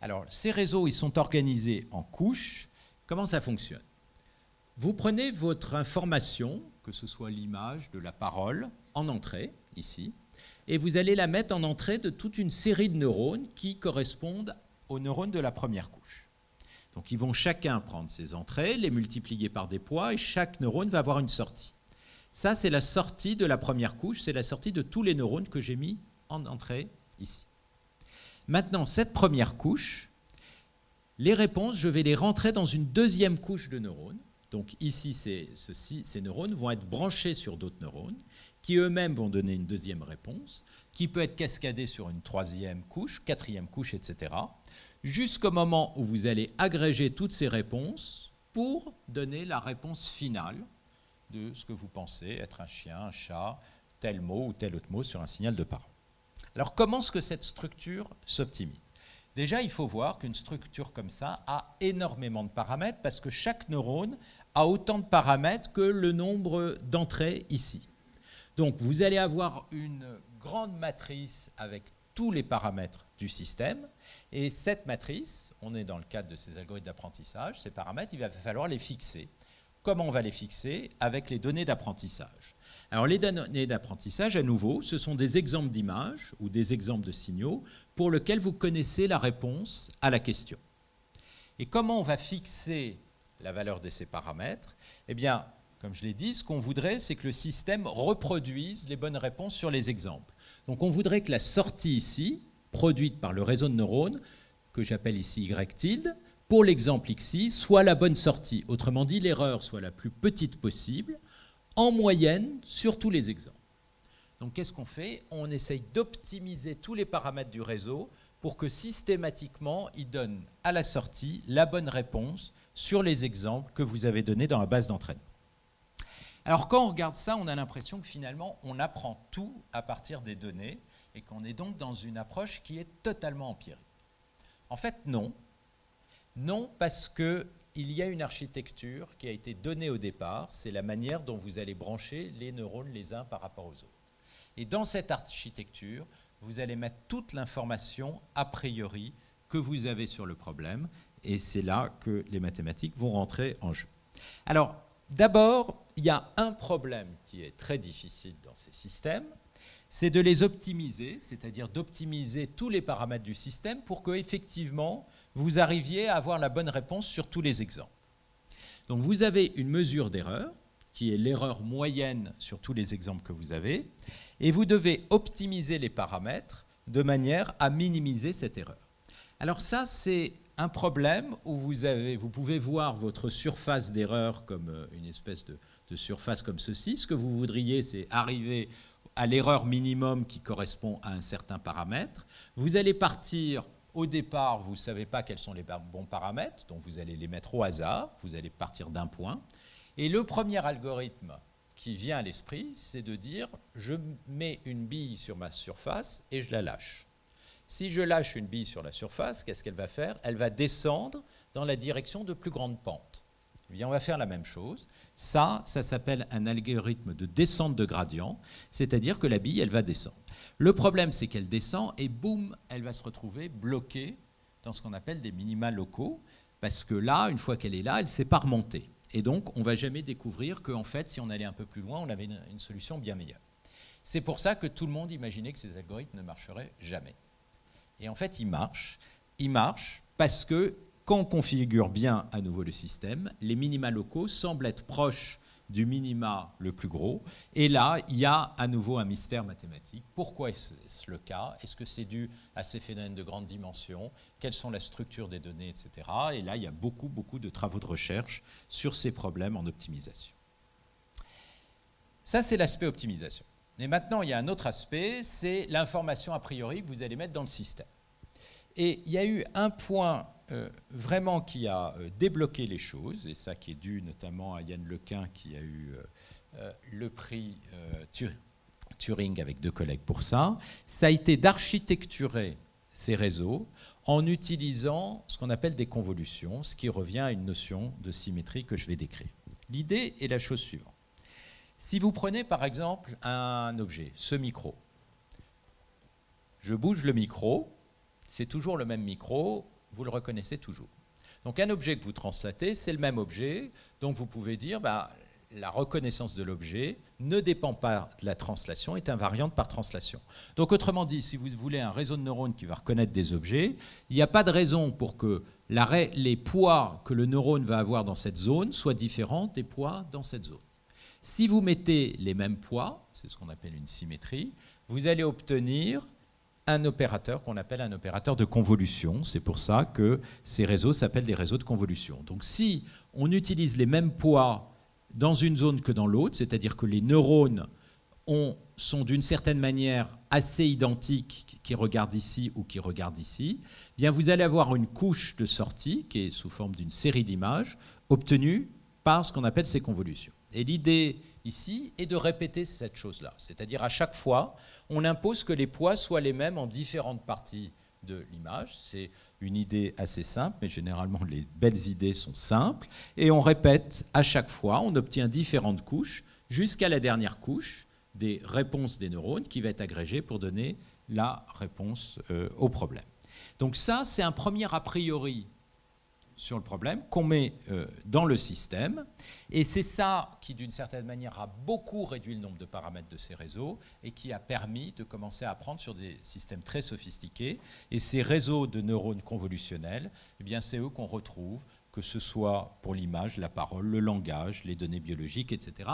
Alors ces réseaux, ils sont organisés en couches. Comment ça fonctionne? Vous prenez votre information, que ce soit l'image, de la parole, en entrée, ici, et vous allez la mettre en entrée de toute une série de neurones qui correspondent aux neurones de la première couche. Donc ils vont chacun prendre ces entrées, les multiplier par des poids, et chaque neurone va avoir une sortie. Ça, c'est la sortie de la première couche, c'est la sortie de tous les neurones que j'ai mis en entrée ici. Maintenant, cette première couche, les réponses, je vais les rentrer dans une deuxième couche de neurones. Donc ici, ces neurones vont être branchés sur d'autres neurones qui eux-mêmes vont donner une deuxième réponse, qui peut être cascadée sur une troisième couche, quatrième couche, etc., jusqu'au moment où vous allez agréger toutes ces réponses pour donner la réponse finale de ce que vous pensez être un chien, un chat, tel mot ou tel autre mot sur un signal de parole. Alors comment est-ce que cette structure s'optimise? Déjà, il faut voir qu'une structure comme ça a énormément de paramètres parce que chaque neurone a autant de paramètres que le nombre d'entrées ici. Donc vous allez avoir une grande matrice avec tous les paramètres du système. Et cette matrice, on est dans le cadre de ces algorithmes d'apprentissage, ces paramètres, il va falloir les fixer. Comment on va les fixer? Avec les données d'apprentissage. Alors les données d'apprentissage, à nouveau, ce sont des exemples d'images ou des exemples de signaux pour lesquels vous connaissez la réponse à la question. Et comment on va fixer la valeur de ces paramètres? Eh bien, comme je l'ai dit, ce qu'on voudrait, c'est que le système reproduise les bonnes réponses sur les exemples. Donc on voudrait que la sortie ici, produite par le réseau de neurones, que j'appelle ici Y tilde, pour l'exemple XI, soit la bonne sortie. Autrement dit, l'erreur soit la plus petite possible, en moyenne, sur tous les exemples. Donc qu'est-ce qu'on fait? On essaye d'optimiser tous les paramètres du réseau pour que systématiquement, il donne à la sortie la bonne réponse sur les exemples que vous avez donnés dans la base d'entraînement. Alors quand on regarde ça, on a l'impression que finalement, on apprend tout à partir des données et qu'on est donc dans une approche qui est totalement empirique. En fait, non. Non, parce qu'il y a une architecture qui a été donnée au départ, c'est la manière dont vous allez brancher les neurones les uns par rapport aux autres. Et dans cette architecture, vous allez mettre toute l'information a priori que vous avez sur le problème, et c'est là que les mathématiques vont rentrer en jeu. Alors, D'abord, il y a un problème qui est très difficile dans ces systèmes, c'est de les optimiser, c'est-à-dire d'optimiser tous les paramètres du système pour que effectivement vous arriviez à avoir la bonne réponse sur tous les exemples. Donc vous avez une mesure d'erreur qui est l'erreur moyenne sur tous les exemples que vous avez et vous devez optimiser les paramètres de manière à minimiser cette erreur. Alors ça c'est un problème où vous, vous pouvez voir votre surface d'erreur comme euh, une espèce de, de surface comme ceci. Ce que vous voudriez, c'est arriver à l'erreur minimum qui correspond à un certain paramètre. Vous allez partir au départ, vous ne savez pas quels sont les bons paramètres, donc vous allez les mettre au hasard, vous allez partir d'un point. Et le premier algorithme qui vient à l'esprit, c'est de dire je mets une bille sur ma surface et je la lâche. Si je lâche une bille sur la surface, qu'est-ce qu'elle va faire? Elle va descendre dans la direction de plus grande pente. Eh bien, on va faire la même chose. Ça, ça s'appelle un algorithme de descente de gradient, c'est-à-dire que la bille, elle va descendre. Le problème, c'est qu'elle descend et boum, elle va se retrouver bloquée dans ce qu'on appelle des minima locaux, parce que là, une fois qu'elle est là, elle ne s'est pas remontée. Et donc, on ne va jamais découvrir qu'en fait, si on allait un peu plus loin, on avait une solution bien meilleure. C'est pour ça que tout le monde imaginait que ces algorithmes ne marcheraient jamais. Et en fait, ils marchent. Ils marchent parce que quand on configure bien à nouveau le système, les minima locaux semblent être proches du minima le plus gros. Et là, il y a à nouveau un mystère mathématique. Pourquoi est-ce le cas? Est-ce que c'est dû à ces phénomènes de grande dimension? Quelles sont la structure des données, etc. Et là, il y a beaucoup, beaucoup de travaux de recherche sur ces problèmes en optimisation. Ça, c'est l'aspect optimisation. Et maintenant, il y a un autre aspect, c'est l'information a priori que vous allez mettre dans le système. Et il y a eu un point euh, vraiment qui a euh, débloqué les choses, et ça qui est dû notamment à Yann Lequin qui a eu euh, le prix Turing avec deux collègues pour ça, ça a été d'architecturer ces réseaux en utilisant ce qu'on appelle des convolutions, ce qui revient à une notion de symétrie que je vais décrire. L'idée est la chose suivante. Si vous prenez par exemple un objet, ce micro, je bouge le micro, c'est toujours le même micro, vous le reconnaissez toujours. Donc un objet que vous translatez, c'est le même objet, donc vous pouvez dire bah, la reconnaissance de l'objet ne dépend pas de la translation, est invariante par translation. Donc autrement dit, si vous voulez un réseau de neurones qui va reconnaître des objets, il n'y a pas de raison pour que les poids que le neurone va avoir dans cette zone soient différents des poids dans cette zone. Si vous mettez les mêmes poids, c'est ce qu'on appelle une symétrie, vous allez obtenir un opérateur qu'on appelle un opérateur de convolution. C'est pour ça que ces réseaux s'appellent des réseaux de convolution. Donc si on utilise les mêmes poids dans une zone que dans l'autre, c'est-à-dire que les neurones sont d'une certaine manière assez identiques qui regardent ici ou qui regardent ici, eh bien vous allez avoir une couche de sortie qui est sous forme d'une série d'images obtenue par ce qu'on appelle ces convolutions. Et l'idée ici est de répéter cette chose-là. C'est-à-dire à chaque fois, on impose que les poids soient les mêmes en différentes parties de l'image. C'est une idée assez simple, mais généralement les belles idées sont simples. Et on répète à chaque fois, on obtient différentes couches jusqu'à la dernière couche des réponses des neurones qui va être agrégée pour donner la réponse euh, au problème. Donc ça, c'est un premier a priori sur le problème qu'on met euh, dans le système. Et c'est ça qui, d'une certaine manière, a beaucoup réduit le nombre de paramètres de ces réseaux et qui a permis de commencer à apprendre sur des systèmes très sophistiqués. Et ces réseaux de neurones convolutionnels, eh bien, c'est eux qu'on retrouve, que ce soit pour l'image, la parole, le langage, les données biologiques, etc.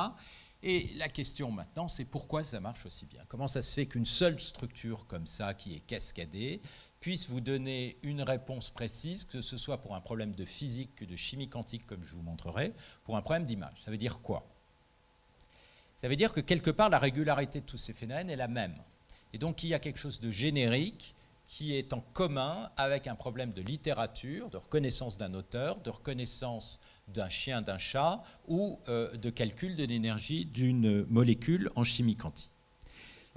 Et la question maintenant, c'est pourquoi ça marche aussi bien? Comment ça se fait qu'une seule structure comme ça, qui est cascadée, puisse vous donner une réponse précise, que ce soit pour un problème de physique que de chimie quantique, comme je vous montrerai, pour un problème d'image. Ça veut dire quoi? Ça veut dire que quelque part, la régularité de tous ces phénomènes est la même. Et donc, il y a quelque chose de générique qui est en commun avec un problème de littérature, de reconnaissance d'un auteur, de reconnaissance d'un chien, d'un chat, ou euh, de calcul de l'énergie d'une molécule en chimie quantique.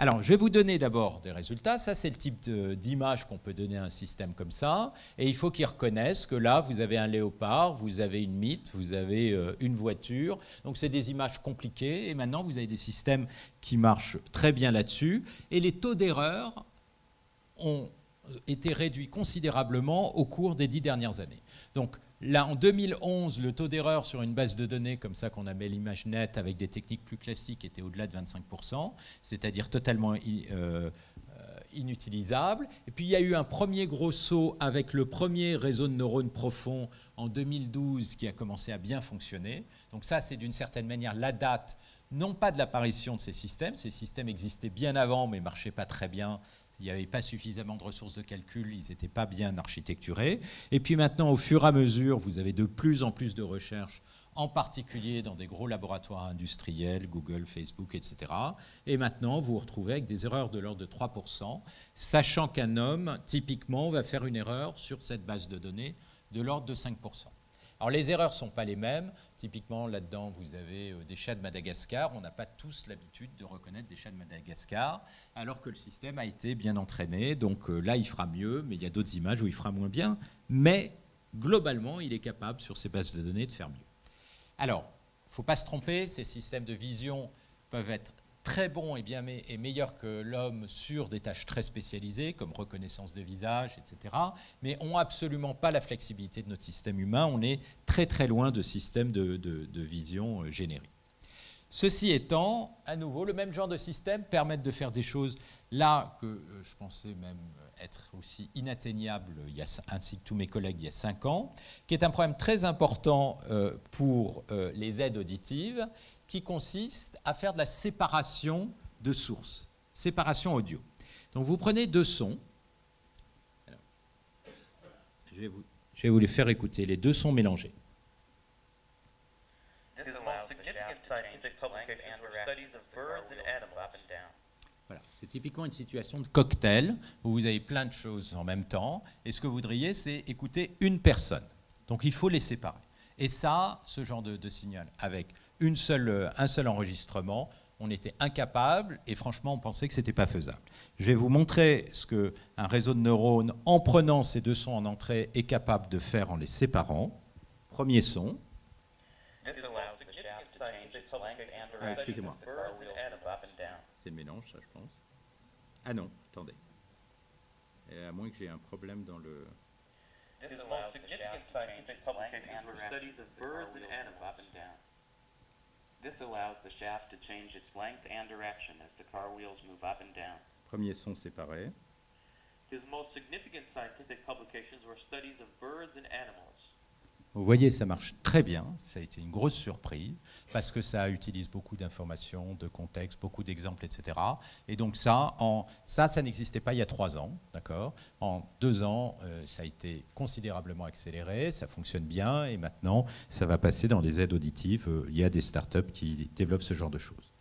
Alors, je vais vous donner d'abord des résultats. Ça, c'est le type d'image qu'on peut donner à un système comme ça. Et il faut qu'il reconnaisse que là, vous avez un léopard, vous avez une mythe, vous avez euh, une voiture. Donc, c'est des images compliquées. Et maintenant, vous avez des systèmes qui marchent très bien là-dessus. Et les taux d'erreur ont été réduits considérablement au cours des dix dernières années. Donc, Là, en 2011, le taux d'erreur sur une base de données comme ça qu'on appelle l'image nette avec des techniques plus classiques était au-delà de 25%, c'est-à-dire totalement euh, inutilisable. Et puis il y a eu un premier gros saut avec le premier réseau de neurones profonds en 2012 qui a commencé à bien fonctionner. Donc ça, c'est d'une certaine manière la date non pas de l'apparition de ces systèmes, ces systèmes existaient bien avant mais marchaient pas très bien il n'y avait pas suffisamment de ressources de calcul, ils n'étaient pas bien architecturés. Et puis maintenant, au fur et à mesure, vous avez de plus en plus de recherches, en particulier dans des gros laboratoires industriels, Google, Facebook, etc. Et maintenant, vous vous retrouvez avec des erreurs de l'ordre de 3%, sachant qu'un homme, typiquement, va faire une erreur sur cette base de données de l'ordre de 5%. Alors les erreurs ne sont pas les mêmes. Typiquement, là-dedans, vous avez euh, des chats de Madagascar. On n'a pas tous l'habitude de reconnaître des chats de Madagascar, alors que le système a été bien entraîné. Donc euh, là, il fera mieux, mais il y a d'autres images où il fera moins bien. Mais globalement, il est capable, sur ces bases de données, de faire mieux. Alors, il ne faut pas se tromper, ces systèmes de vision peuvent être très bon et bien et meilleur que l'homme sur des tâches très spécialisées comme reconnaissance de visage, etc., mais ont absolument pas la flexibilité de notre système humain. On est très très loin de systèmes de, vision euh, génériques. Ceci étant, à nouveau, le même genre de système permet de faire des choses là que euh, je pensais même être aussi inatteignable, il y a, ainsi que tous mes collègues, il y a cinq ans, qui est un problème très important euh, pour les aides auditives qui consiste à faire de la séparation de sources, séparation audio. Donc vous prenez deux sons. je, vais vous, je vais vous les faire écouter, les deux sons mélangés. Voilà, c'est typiquement une situation de cocktail où vous avez plein de choses en même temps. Et ce que vous voudriez, c'est écouter une personne. Donc il faut les séparer. Et ça, ce genre de, de signal, avec une seule, un seul enregistrement. On était incapable et franchement, on pensait que ce n'était pas faisable. Je vais vous montrer ce qu'un réseau de neurones, en prenant ces deux sons en entrée, est capable de faire en les séparant. Premier son. Ah, excusez-moi. C'est le mélange, ça, je pense. Ah non, attendez. À moins que j'ai un problème dans le. This allows the shaft to change its length and direction as the car wheels move up and down. Premier son séparé. His most significant scientific publications were studies of birds and animals. Vous voyez, ça marche très bien. Ça a été une grosse surprise parce que ça utilise beaucoup d'informations, de contexte, beaucoup d'exemples, etc. Et donc ça, ça n'existait pas il y a trois ans, d'accord? En deux ans, euh, ça a été considérablement accéléré, ça fonctionne bien, et maintenant, ça va passer dans les aides auditives. Euh, il y a des startups qui développent ce genre de choses.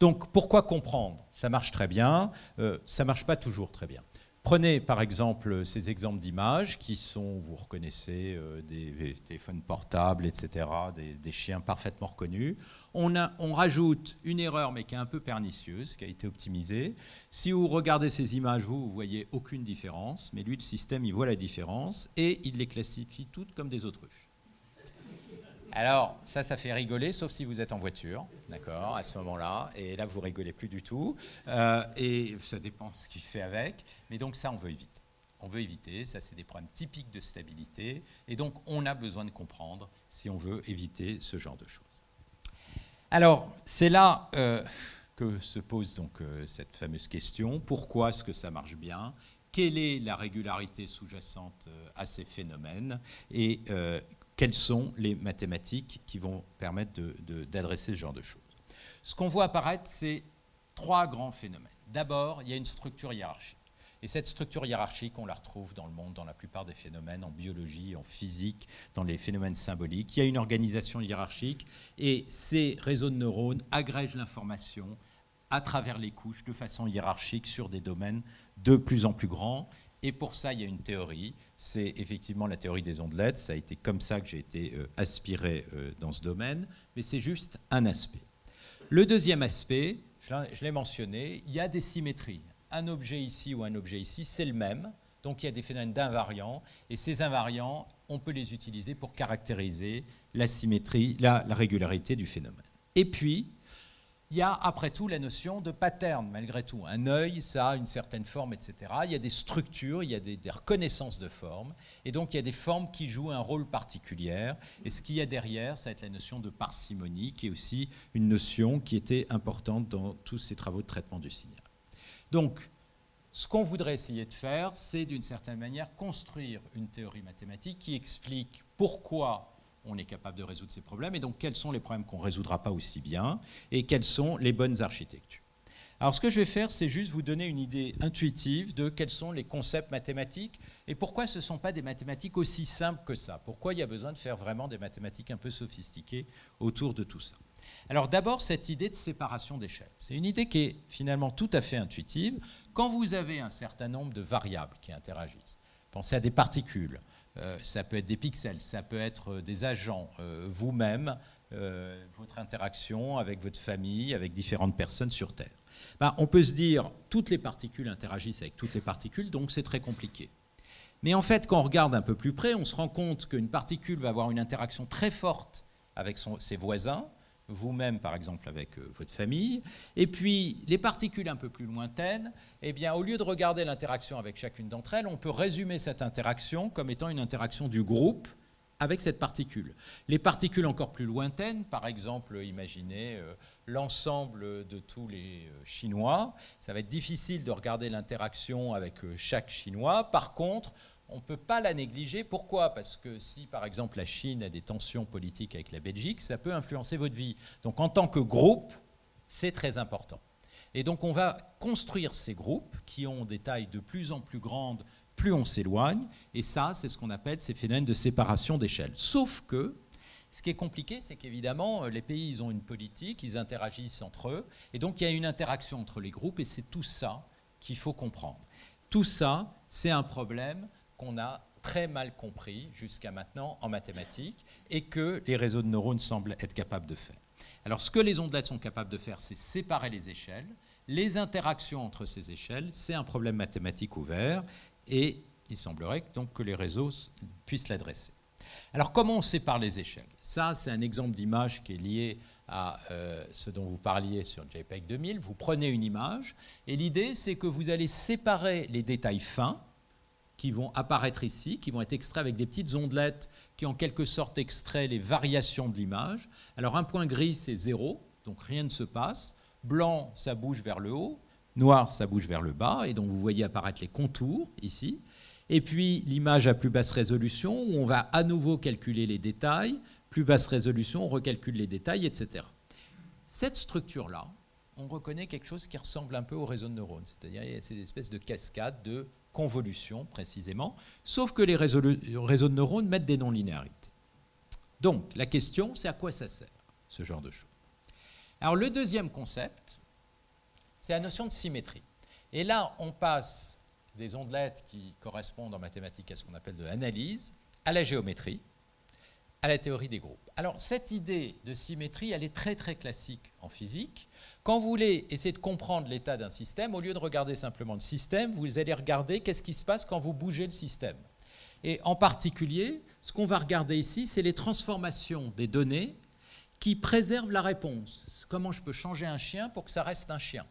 Donc, pourquoi comprendre? Ça marche très bien, euh, ça marche pas toujours très bien. Prenez par exemple ces exemples d'images qui sont, vous reconnaissez, euh, des téléphones portables, etc., des, chiens parfaitement reconnus. On, rajoute une erreur, mais qui est un peu pernicieuse, qui a été optimisée. Si vous regardez ces images, vous, vous voyez aucune différence, mais lui, le système, il voit la différence et il les classifie toutes comme des autruches. Alors, ça, ça fait rigoler, sauf si vous êtes en voiture, d'accord, à ce moment-là. Et là, vous rigolez plus du tout. Euh, et ça dépend ce qu'il fait avec. Mais donc, ça, on veut éviter. On veut éviter, ça, c'est des problèmes typiques de stabilité. Et donc, on a besoin de comprendre si on veut éviter ce genre de choses. Alors, c'est là euh, que se pose donc euh, cette fameuse question pourquoi est-ce que ça marche bien? Quelle est la régularité sous-jacente à ces phénomènes? Et quelles sont les mathématiques qui vont permettre d'adresser ce genre de choses. Ce qu'on voit apparaître, c'est trois grands phénomènes. D'abord, il y a une structure hiérarchique. Et cette structure hiérarchique, on la retrouve dans le monde, dans la plupart des phénomènes, en biologie, en physique, dans les phénomènes symboliques. Il y a une organisation hiérarchique et ces réseaux de neurones agrègent l'information à travers les couches de façon hiérarchique sur des domaines de plus en plus grands. Et pour ça, il y a une théorie c'est effectivement la théorie des ondelettes. Ça a été comme ça que j'ai été euh, aspiré euh, dans ce domaine, mais c'est juste un aspect. Le deuxième aspect, je l'ai mentionné, il y a des symétries. Un objet ici ou un objet ici, c'est le même. Donc il y a des phénomènes d'invariants, et ces invariants, on peut les utiliser pour caractériser la symétrie, la régularité du phénomène. Et puis, il y a après tout la notion de pattern, malgré tout. Un œil, ça a une certaine forme, etc. Il y a des structures, il y a des, reconnaissances de formes, et donc il y a des formes qui jouent un rôle particulier. Et ce qu'il y a derrière, ça va être la notion de parcimonie, qui est aussi une notion qui était importante dans tous ces travaux de traitement du signal. Donc, ce qu'on voudrait essayer de faire, c'est d'une certaine manière construire une théorie mathématique qui explique pourquoi on est capable de résoudre ces problèmes, et donc quels sont les problèmes qu'on ne résoudra pas aussi bien, et quelles sont les bonnes architectures. Alors ce que je vais faire, c'est juste vous donner une idée intuitive de quels sont les concepts mathématiques et pourquoi ce ne sont pas des mathématiques aussi simples que ça. Pourquoi il y a besoin de faire vraiment des mathématiques un peu sophistiquées autour de tout ça. Alors d'abord, cette idée de séparation d'échelle. C'est une idée qui est finalement tout à fait intuitive. Quand vous avez un certain nombre de variables qui interagissent, pensez à des particules, ça peut être des pixels, ça peut être des agents, euh, vous-même, euh, votre interaction avec votre famille, avec différentes personnes sur Terre. Ben, on peut se dire, toutes les particules interagissent avec toutes les particules, donc c'est très compliqué. Mais en fait, quand on regarde un peu plus près, on se rend compte qu'une particule va avoir une interaction très forte avec ses voisins, vous-même par exemple avec euh, votre famille. Et puis les particules un peu plus lointaines, eh bien, au lieu de regarder l'interaction avec chacune d'entre elles, on peut résumer cette interaction comme étant une interaction du groupe avec cette particule. Les particules encore plus lointaines, par exemple, imaginez euh, l'ensemble de tous les euh, Chinois, ça va être difficile de regarder l'interaction avec chaque Chinois. Par contre, on ne peut pas la négliger. Pourquoi? Parce que si, par exemple, la Chine a des tensions politiques avec la Belgique, ça peut influencer votre vie. Donc, en tant que groupe, c'est très important. Et donc, on va construire ces groupes qui ont des tailles de plus en plus grandes, plus on s'éloigne. Et ça, c'est ce qu'on appelle ces phénomènes de séparation d'échelle. Sauf que, ce qui est compliqué, c'est qu'évidemment, les pays, ils ont une politique, ils interagissent entre eux. Et donc, il y a une interaction entre les groupes, et c'est tout ça qu'il faut comprendre. Tout ça, c'est un problème qu'on a très mal compris jusqu'à maintenant en mathématiques et que les réseaux de neurones semblent être capables de faire. Alors ce que les ondelettes sont capables de faire, c'est séparer les échelles. Les interactions entre ces échelles, c'est un problème mathématique ouvert et il semblerait donc que les réseaux puissent l'adresser. Alors comment on sépare les échelles? Ça, c'est un exemple d'image qui est lié à euh, ce dont vous parliez sur JPEG 2000. Vous prenez une image et l'idée, c'est que vous allez séparer les détails fins qui vont apparaître ici, qui vont être extraits avec des petites ondelettes qui en quelque sorte extraient les variations de l'image. Alors un point gris, c'est zéro, donc rien ne se passe. Blanc, ça bouge vers le haut. Noir, ça bouge vers le bas. Et donc vous voyez apparaître les contours ici. Et puis l'image à plus basse résolution, où on va à nouveau calculer les détails. Plus basse résolution, on recalcule les détails, etc. Cette structure-là, on reconnaît quelque chose qui ressemble un peu au réseau de neurones. C'est-à-dire il y a ces espèces de cascades de convolution précisément, sauf que les réseaux, de neurones mettent des non-linéarités. Donc la question, c'est à quoi ça sert, ce genre de choses? Alors le deuxième concept, c'est la notion de symétrie. Et là, on passe des ondelettes qui correspondent en mathématiques à ce qu'on appelle de l'analyse, à la géométrie, à la théorie des groupes. Alors cette idée de symétrie, elle est très très classique en physique. Quand vous voulez essayer de comprendre l'état d'un système, au lieu de regarder simplement le système, vous allez regarder qu'est-ce qui se passe quand vous bougez le système. Et en particulier, ce qu'on va regarder ici, c'est les transformations des données qui préservent la réponse. Comment je peux changer un chien pour que ça reste un chien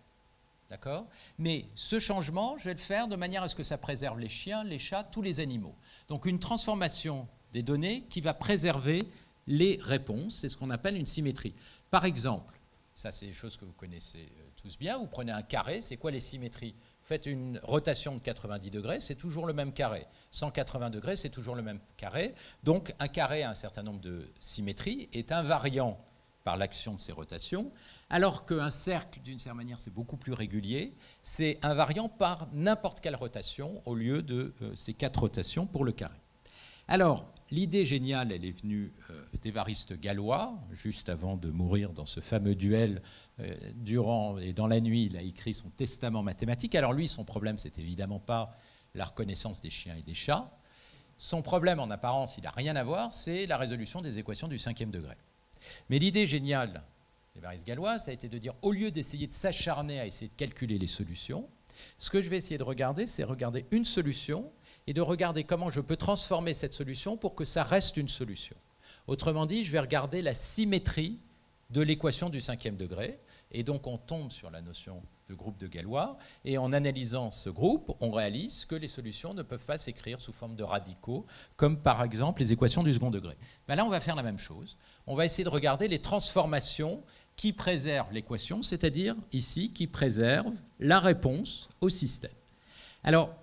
D'accord? Mais ce changement, je vais le faire de manière à ce que ça préserve les chiens, les chats, tous les animaux. Donc une transformation des données qui va préserver les réponses, c'est ce qu'on appelle une symétrie. Par exemple, ça, c'est des choses que vous connaissez euh, tous bien. Vous prenez un carré, c'est quoi les symétries? Vous faites une rotation de 90 degrés, c'est toujours le même carré. 180 degrés, c'est toujours le même carré. Donc, un carré a un certain nombre de symétries, est invariant par l'action de ces rotations, alors qu'un cercle, d'une certaine manière, c'est beaucoup plus régulier. C'est invariant par n'importe quelle rotation au lieu de euh, ces quatre rotations pour le carré. Alors, L'idée géniale, elle est venue euh, d'Évariste Gallois, juste avant de mourir dans ce fameux duel. Euh, durant et dans la nuit, il a écrit son testament mathématique. Alors lui, son problème, c'est évidemment pas la reconnaissance des chiens et des chats. Son problème, en apparence, il n'a rien à voir, c'est la résolution des équations du cinquième degré. Mais l'idée géniale d'Évariste Gallois, ça a été de dire, au lieu d'essayer de s'acharner à essayer de calculer les solutions, ce que je vais essayer de regarder, c'est regarder une solution et de regarder comment je peux transformer cette solution pour que ça reste une solution. Autrement dit, je vais regarder la symétrie de l'équation du cinquième degré, et donc on tombe sur la notion de groupe de Galois, et en analysant ce groupe, on réalise que les solutions ne peuvent pas s'écrire sous forme de radicaux, comme par exemple les équations du second degré. Mais là, on va faire la même chose. On va essayer de regarder les transformations qui préservent l'équation, c'est-à-dire ici, qui préservent la réponse au système. Alors,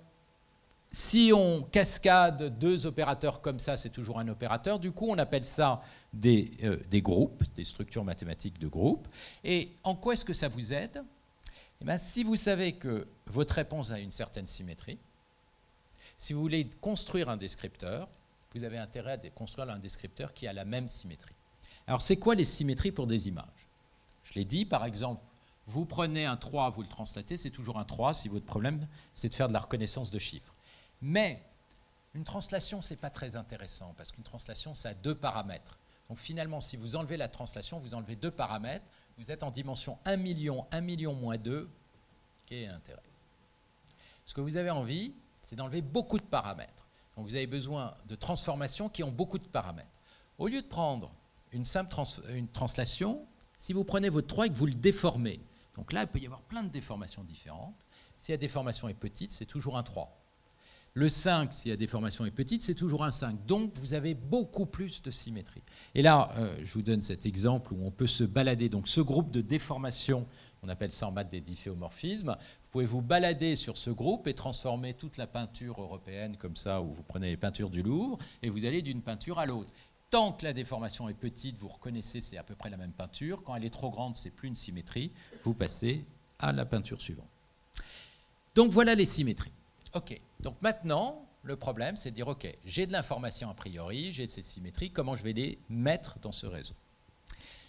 si on cascade deux opérateurs comme ça, c'est toujours un opérateur. Du coup, on appelle ça des, euh, groupes, des structures mathématiques de groupes. Et en quoi est-ce que ça vous aide? Eh si vous savez que votre réponse a une certaine symétrie, si vous voulez construire un descripteur, vous avez intérêt à construire un descripteur qui a la même symétrie. Alors, c'est quoi les symétries pour des images? Je l'ai dit, par exemple, vous prenez un 3, vous le translatez, c'est toujours un 3 si votre problème, c'est de faire de la reconnaissance de chiffres. Mais une translation, ce n'est pas très intéressant, parce qu'une translation, ça a deux paramètres. Donc finalement, si vous enlevez la translation, vous enlevez deux paramètres, vous êtes en dimension 1 million, 1 million moins 2, qui est intérêt. Ce que vous avez envie, c'est d'enlever beaucoup de paramètres. Donc vous avez besoin de transformations qui ont beaucoup de paramètres. Au lieu de prendre une simple une translation, si vous prenez votre 3 et que vous le déformez, donc là, il peut y avoir plein de déformations différentes. Si la déformation est petite, c'est toujours un 3. Le 5, si la déformation est petite, c'est toujours un 5. Donc, vous avez beaucoup plus de symétrie. Et là, euh, je vous donne cet exemple où on peut se balader. Donc, ce groupe de déformation, on appelle ça en maths des difféomorphismes, vous pouvez vous balader sur ce groupe et transformer toute la peinture européenne comme ça, où vous prenez les peintures du Louvre, et vous allez d'une peinture à l'autre. Tant que la déformation est petite, vous reconnaissez c'est à peu près la même peinture. Quand elle est trop grande, c'est plus une symétrie. Vous passez à la peinture suivante. Donc voilà les symétries. OK. Donc maintenant, le problème, c'est de dire, OK, j'ai de l'information a priori, j'ai ces symétries, comment je vais les mettre dans ce réseau?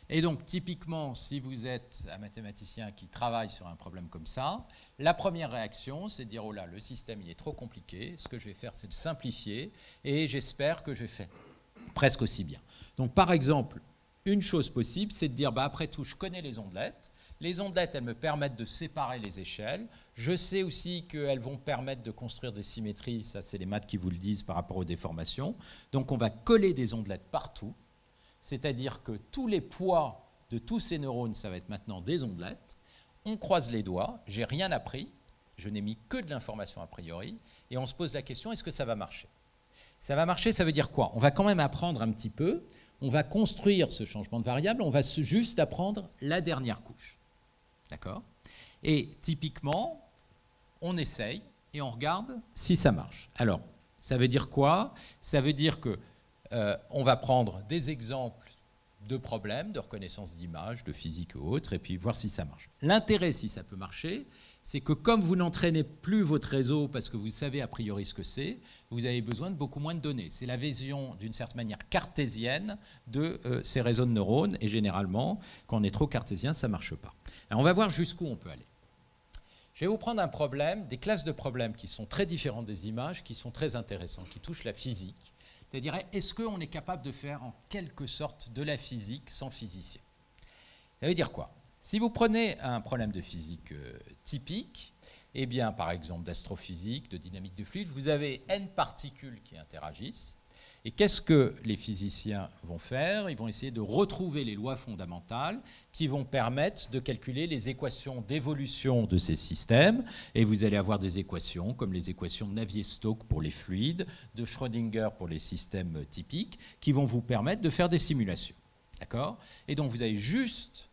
Et donc, typiquement, si vous êtes un mathématicien qui travaille sur un problème comme ça, la première réaction, c'est de dire, oh là, le système, il est trop compliqué, ce que je vais faire, c'est de simplifier, et j'espère que je vais faire presque aussi bien. Donc, par exemple, une chose possible, c'est de dire, bah, après tout, je connais les ondelettes, les ondelettes, elles me permettent de séparer les échelles. Je sais aussi qu'elles vont permettre de construire des symétries. Ça, c'est les maths qui vous le disent par rapport aux déformations. Donc, on va coller des ondelettes partout. C'est-à-dire que tous les poids de tous ces neurones, ça va être maintenant des ondelettes. On croise les doigts. J'ai rien appris. Je n'ai mis que de l'information a priori. Et on se pose la question est-ce que ça va marcher? Ça va marcher, ça veut dire quoi? On va quand même apprendre un petit peu. On va construire ce changement de variable. On va juste apprendre la dernière couche. D'accord? Et typiquement, on essaye et on regarde si ça marche. Alors, ça veut dire quoi? Ça veut dire que euh, on va prendre des exemples de problèmes, de reconnaissance d'images, de physique ou autres, et puis voir si ça marche. L'intérêt, si ça peut marcher, c'est que comme vous n'entraînez plus votre réseau parce que vous savez a priori ce que c'est, vous avez besoin de beaucoup moins de données. C'est la vision d'une certaine manière cartésienne de euh, ces réseaux de neurones, et généralement, quand on est trop cartésien, ça ne marche pas. Alors on va voir jusqu'où on peut aller. Je vais vous prendre un problème, des classes de problèmes qui sont très différentes des images, qui sont très intéressantes, qui touchent la physique. C'est-à-dire, est-ce qu'on est capable de faire en quelque sorte de la physique sans physicien? Ça veut dire quoi? Si vous prenez un problème de physique euh, typique, eh bien, par exemple d'astrophysique, de dynamique de fluide, vous avez n particules qui interagissent. Et qu'est-ce que les physiciens vont faire? Ils vont essayer de retrouver les lois fondamentales qui vont permettre de calculer les équations d'évolution de ces systèmes. Et vous allez avoir des équations comme les équations de Navier-Stokes pour les fluides, de Schrödinger pour les systèmes typiques, qui vont vous permettre de faire des simulations. D'accord? Et donc vous avez juste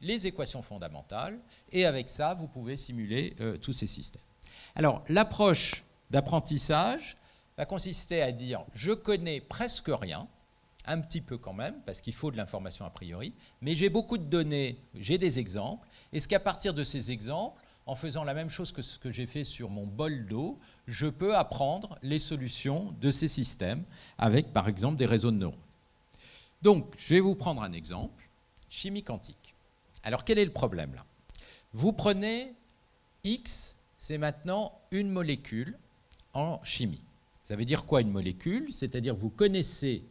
les équations fondamentales, et avec ça, vous pouvez simuler euh, tous ces systèmes. Alors, l'approche d'apprentissage va consister à dire, je connais presque rien, un petit peu quand même, parce qu'il faut de l'information a priori, mais j'ai beaucoup de données, j'ai des exemples, est-ce qu'à partir de ces exemples, en faisant la même chose que ce que j'ai fait sur mon bol d'eau, je peux apprendre les solutions de ces systèmes avec, par exemple, des réseaux de neurones. Donc, je vais vous prendre un exemple, chimie quantique. Alors quel est le problème là? Vous prenez X, c'est maintenant une molécule en chimie. Ça veut dire quoi une molécule? C'est-à-dire vous connaissez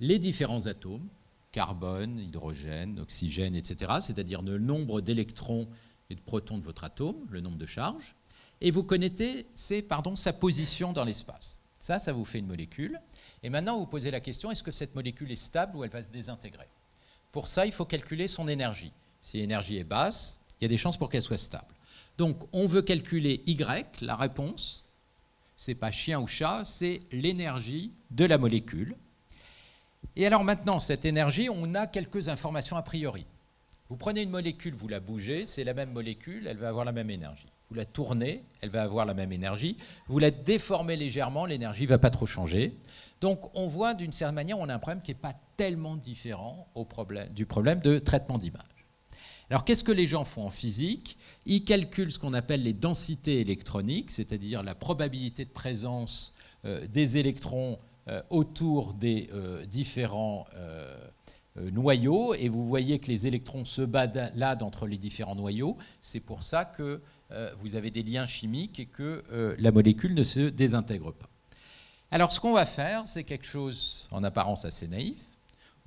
les différents atomes, carbone, hydrogène, oxygène, etc., c'est-à-dire le nombre d'électrons et de protons de votre atome, le nombre de charges, et vous connaissez pardon, sa position dans l'espace. Ça, ça vous fait une molécule. Et maintenant, vous posez la question, est-ce que cette molécule est stable ou elle va se désintégrer? Pour ça, il faut calculer son énergie. Si l'énergie est basse, il y a des chances pour qu'elle soit stable. Donc on veut calculer Y, la réponse, c'est pas chien ou chat, c'est l'énergie de la molécule. Et alors maintenant, cette énergie, on a quelques informations a priori. Vous prenez une molécule, vous la bougez, c'est la même molécule, elle va avoir la même énergie. Vous la tournez, elle va avoir la même énergie. Vous la déformez légèrement, l'énergie ne va pas trop changer. Donc on voit d'une certaine manière, on a un problème qui n'est pas tellement différent du problème de traitement d'image. Alors qu'est-ce que les gens font en physique? Ils calculent ce qu'on appelle les densités électroniques, c'est-à-dire la probabilité de présence euh, des électrons euh, autour des euh, différents noyaux. Et vous voyez que les électrons se baladent entre les différents noyaux. C'est pour ça que vous avez des liens chimiques et que la molécule ne se désintègre pas. Alors ce qu'on va faire, c'est quelque chose en apparence assez naïf.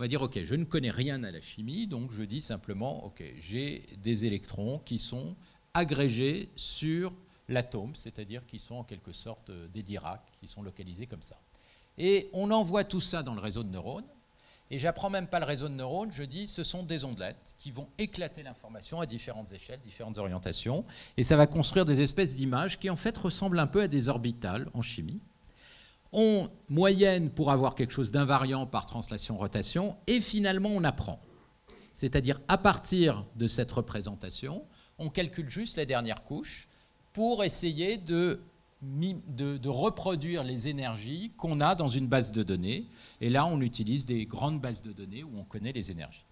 On va dire, OK, je ne connais rien à la chimie, donc je dis simplement, OK, j'ai des électrons qui sont agrégés sur l'atome, c'est-à-dire qui sont en quelque sorte euh, des Dirac, qui sont localisés comme ça. Et on envoie tout ça dans le réseau de neurones, et j'apprends même pas le réseau de neurones, je dis ce sont des ondelettes qui vont éclater l'information à différentes échelles, différentes orientations, et ça va construire des espèces d'images qui en fait ressemblent un peu à des orbitales en chimie on moyenne pour avoir quelque chose d'invariant par translation-rotation, et finalement on apprend. C'est-à-dire à partir de cette représentation, on calcule juste les dernières couches pour essayer de, de, reproduire les énergies qu'on a dans une base de données. Et là, on utilise des grandes bases de données où on connaît les énergies.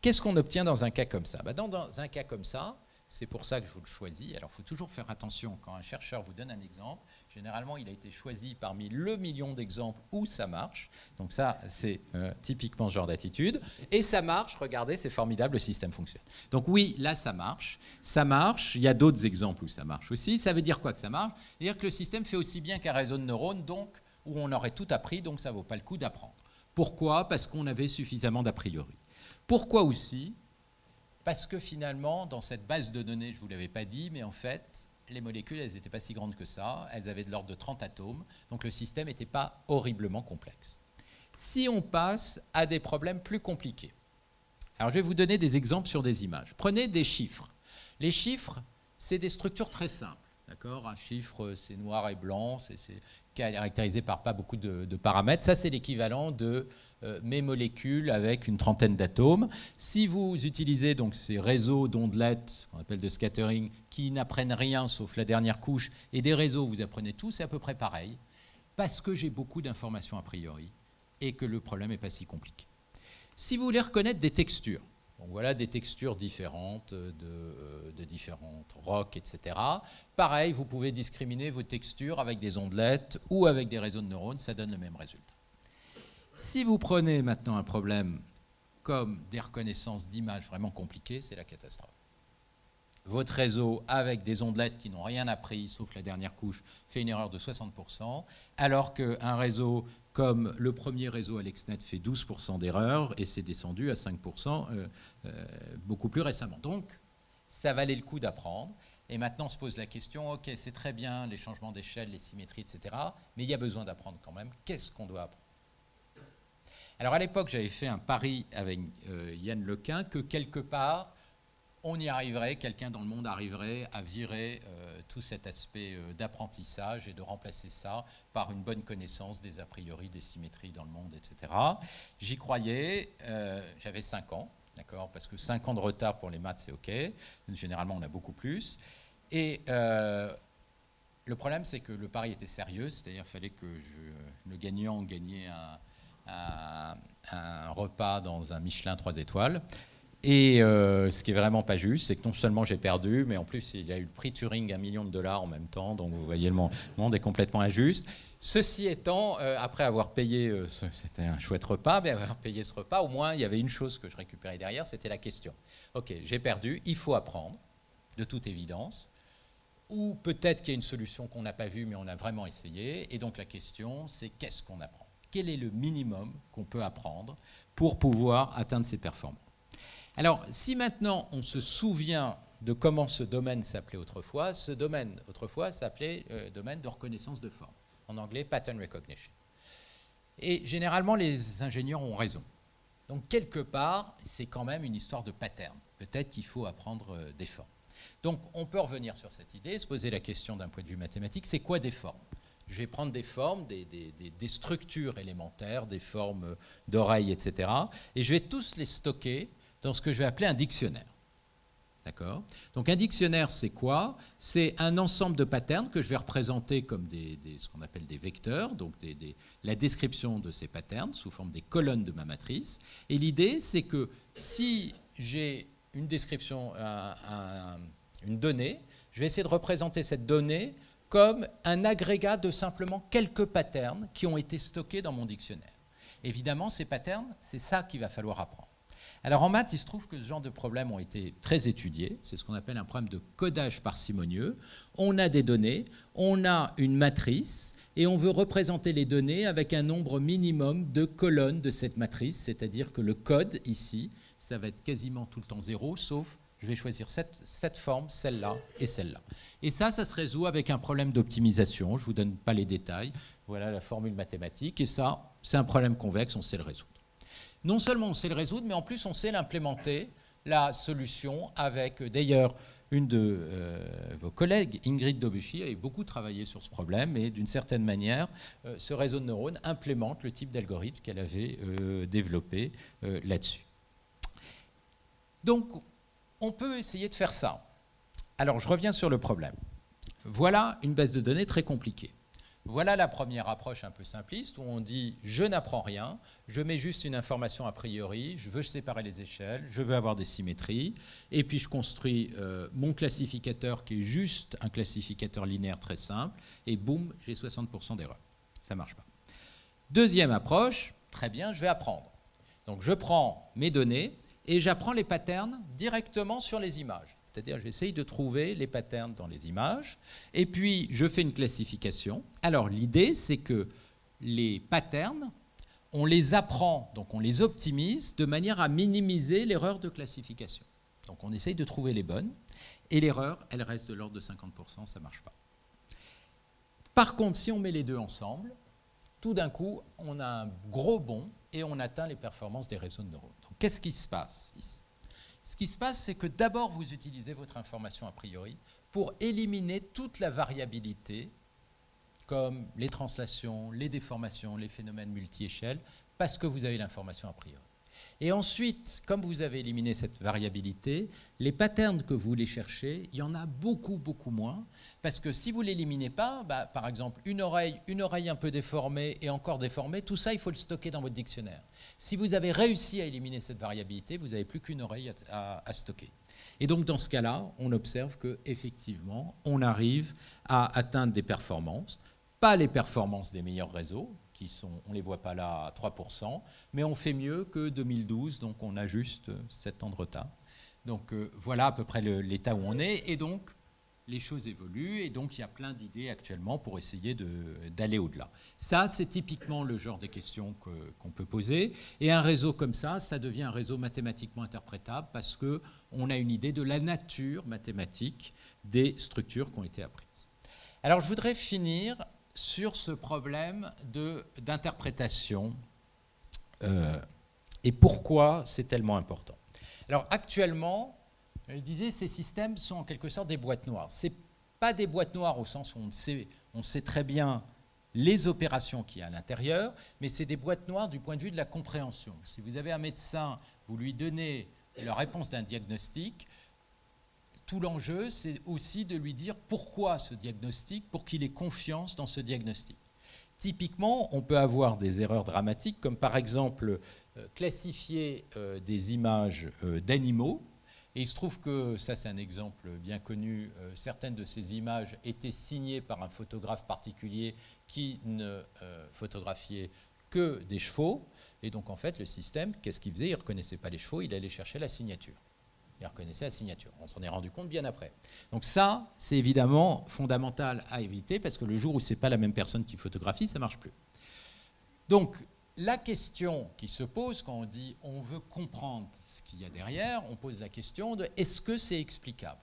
Qu'est-ce qu'on obtient dans un cas comme ça? Bah, dans un cas comme ça, c'est pour ça que je vous le choisis. Alors, il faut toujours faire attention quand un chercheur vous donne un exemple. Généralement, il a été choisi parmi le million d'exemples où ça marche. Donc ça, c'est euh, typiquement ce genre d'attitude. Et ça marche, regardez, c'est formidable, le système fonctionne. Donc oui, là, ça marche. Ça marche. Il y a d'autres exemples où ça marche aussi. Ça veut dire quoi que ça marche? C'est-à-dire que le système fait aussi bien qu'un réseau de neurones, donc où on aurait tout appris, donc ça ne vaut pas le coup d'apprendre. Pourquoi? Parce qu'on avait suffisamment d'a priori. Pourquoi aussi? Parce que finalement, dans cette base de données, je ne vous l'avais pas dit, mais en fait, les molécules, elles n'étaient pas si grandes que ça. Elles avaient de l'ordre de 30 atomes. Donc le système n'était pas horriblement complexe. Si on passe à des problèmes plus compliqués. Alors je vais vous donner des exemples sur des images. Prenez des chiffres. Les chiffres, c'est des structures très simples. D'accord? Un chiffre, c'est noir et blanc, c'est caractérisé par pas beaucoup de, de paramètres. Ça, c'est l'équivalent de mes molécules avec une trentaine d'atomes. Si vous utilisez donc ces réseaux d'ondelettes, qu'on appelle de scattering, qui n'apprennent rien sauf la dernière couche, et des réseaux vous apprenez tout, c'est à peu près pareil, parce que j'ai beaucoup d'informations a priori et que le problème n'est pas si compliqué. Si vous voulez reconnaître des textures, donc voilà des textures différentes de, euh, de différentes rocs, etc. Pareil, vous pouvez discriminer vos textures avec des ondelettes ou avec des réseaux de neurones, ça donne le même résultat. Si vous prenez maintenant un problème comme des reconnaissances d'images vraiment compliquées, c'est la catastrophe. Votre réseau, avec des ondelettes qui n'ont rien appris, sauf la dernière couche, fait une erreur de 60%, alors qu'un réseau comme le premier réseau AlexNet fait 12% d'erreurs, et c'est descendu à 5% euh, euh, beaucoup plus récemment. Donc, ça valait le coup d'apprendre. Et maintenant, on se pose la question, OK, c'est très bien les changements d'échelle, les symétries, etc., mais il y a besoin d'apprendre quand même. Qu'est-ce qu'on doit apprendre? Alors à l'époque, j'avais fait un pari avec euh, Yann Lequin que quelque part, on y arriverait, quelqu'un dans le monde arriverait à virer euh, tout cet aspect euh, d'apprentissage et de remplacer ça par une bonne connaissance des a priori, des symétries dans le monde, etc. J'y croyais, j'avais 5 ans, d'accord, parce que 5 ans de retard pour les maths, c'est OK. Généralement, on a beaucoup plus. Et le problème, c'est que le pari était sérieux, c'est-à-dire qu'il fallait que je, le gagnant gagnait un un, repas dans un Michelin 3 étoiles. Et euh, ce qui est vraiment pas juste, c'est que non seulement j'ai perdu, mais en plus il y a eu le prix Turing un million de dollars en même temps, donc vous voyez le monde est complètement injuste. Ceci étant, euh, après avoir payé, euh, c'était un chouette repas, mais avoir payé ce repas, au moins il y avait une chose que je récupérais derrière, c'était la question. Ok, j'ai perdu, il faut apprendre, de toute évidence, ou peut-être qu'il y a une solution qu'on n'a pas vue, mais on a vraiment essayé, et donc la question c'est qu'est-ce qu'on apprend? Quel est le minimum qu'on peut apprendre pour pouvoir atteindre ces performances. Alors, si maintenant on se souvient de comment ce domaine s'appelait autrefois, ce domaine autrefois s'appelait euh, domaine de reconnaissance de forme, en anglais pattern recognition. Et généralement, les ingénieurs ont raison. Donc, quelque part, c'est quand même une histoire de pattern. Peut-être qu'il faut apprendre euh, des formes. Donc, on peut revenir sur cette idée, se poser la question d'un point de vue mathématique, c'est quoi des formes? Je vais prendre des formes, des, structures élémentaires, des formes d'oreilles, etc. Et je vais tous les stocker dans ce que je vais appeler un dictionnaire. D'accord? Donc un dictionnaire, c'est quoi? C'est un ensemble de patterns que je vais représenter comme ce qu'on appelle des vecteurs, donc la description de ces patterns sous forme des colonnes de ma matrice. Et l'idée, c'est que si j'ai une description, une donnée, je vais essayer de représenter cette donnée comme un agrégat de simplement quelques patterns qui ont été stockés dans mon dictionnaire. Évidemment, ces patterns, c'est ça qu'il va falloir apprendre. Alors en maths, il se trouve que ce genre de problèmes ont été très étudiés. C'est ce qu'on appelle un problème de codage parcimonieux. On a des données, on a une matrice, et on veut représenter les données avec un nombre minimum de colonnes de cette matrice, c'est-à-dire que le code ici, ça va être quasiment tout le temps zéro, sauf je vais choisir cette, forme, celle-là et celle-là. Et ça, ça se résout avec un problème d'optimisation. Je ne vous donne pas les détails. Voilà la formule mathématique. Et ça, c'est un problème convexe, on sait le résoudre. Non seulement on sait le résoudre, mais en plus on sait l'implémenter, la solution, avec d'ailleurs une de euh, vos collègues, Ingrid Dobechi, a beaucoup travaillé sur ce problème et d'une certaine manière, euh, ce réseau de neurones implémente le type d'algorithme qu'elle avait euh, développé là-dessus. Donc, on peut essayer de faire ça. Alors, je reviens sur le problème. Voilà une base de données très compliquée. Voilà la première approche un peu simpliste où on dit je n'apprends rien, je mets juste une information a priori, je veux séparer les échelles, je veux avoir des symétries, et puis je construis euh, mon classificateur qui est juste un classificateur linéaire très simple, et boum, j'ai 60% d'erreurs. Ça ne marche pas. Deuxième approche, très bien, je vais apprendre. Donc je prends mes données et j'apprends les patterns directement sur les images. C'est-à-dire, j'essaye de trouver les patterns dans les images, et puis je fais une classification. Alors, l'idée, c'est que les patterns, on les apprend, donc on les optimise de manière à minimiser l'erreur de classification. Donc, on essaye de trouver les bonnes, et l'erreur, elle reste de l'ordre de 50%, ça ne marche pas. Par contre, si on met les deux ensemble, tout d'un coup, on a un gros bond et on atteint les performances des réseaux de neurones. Qu'est-ce qui se passe ici? Ce qui se passe, c'est que d'abord, vous utilisez votre information a priori pour éliminer toute la variabilité, comme les translations, les déformations, les phénomènes multi-échelles, parce que vous avez l'information a priori. Et ensuite, comme vous avez éliminé cette variabilité, les patterns que vous voulez chercher, il y en a beaucoup, beaucoup moins. Parce que si vous ne l'éliminez pas, bah, par exemple, une oreille, une oreille un peu déformée et encore déformée, tout ça, il faut le stocker dans votre dictionnaire. Si vous avez réussi à éliminer cette variabilité, vous n'avez plus qu'une oreille à, à, stocker. Et donc, dans ce cas-là, on observe qu'effectivement, on arrive à atteindre des performances, pas les performances des meilleurs réseaux, qui sont, on ne les voit pas là à 3%, mais on fait mieux que 2012, donc on a juste 7 ans de retard. Donc euh, voilà à peu près l'état où on est, et donc les choses évoluent, et donc il y a plein d'idées actuellement pour essayer d'aller au-delà. Ça, c'est typiquement le genre de questions qu'on peut poser, et un réseau comme ça, ça devient un réseau mathématiquement interprétable parce qu'on a une idée de la nature mathématique des structures qui ont été apprises. Alors je voudrais finir sur ce problème d'interprétation euh, et pourquoi c'est tellement important. Alors actuellement, je disais, ces systèmes sont en quelque sorte des boîtes noires. Ce pas des boîtes noires au sens où on sait, on sait très bien les opérations qu'il y a à l'intérieur, mais c'est des boîtes noires du point de vue de la compréhension. Si vous avez un médecin, vous lui donnez la réponse d'un diagnostic, tout l'enjeu, c'est aussi de lui dire pourquoi ce diagnostic, pour qu'il ait confiance dans ce diagnostic. Typiquement, on peut avoir des erreurs dramatiques, comme par exemple euh, classifier euh, des images euh, d'animaux. Et il se trouve que, ça c'est un exemple bien connu, certaines de ces images étaient signées par un photographe particulier qui ne photographiait que des chevaux. Et donc en fait, le système, qu'est-ce qu'il faisait? Il ne reconnaissait pas les chevaux, il allait chercher la signature il reconnaissait la signature. On s'en est rendu compte bien après. Donc ça, c'est évidemment fondamental à éviter parce que le jour où ce n'est pas la même personne qui photographie, ça marche plus. Donc la question qui se pose quand on dit on veut comprendre ce qu'il y a derrière, on pose la question de est-ce que c'est explicable?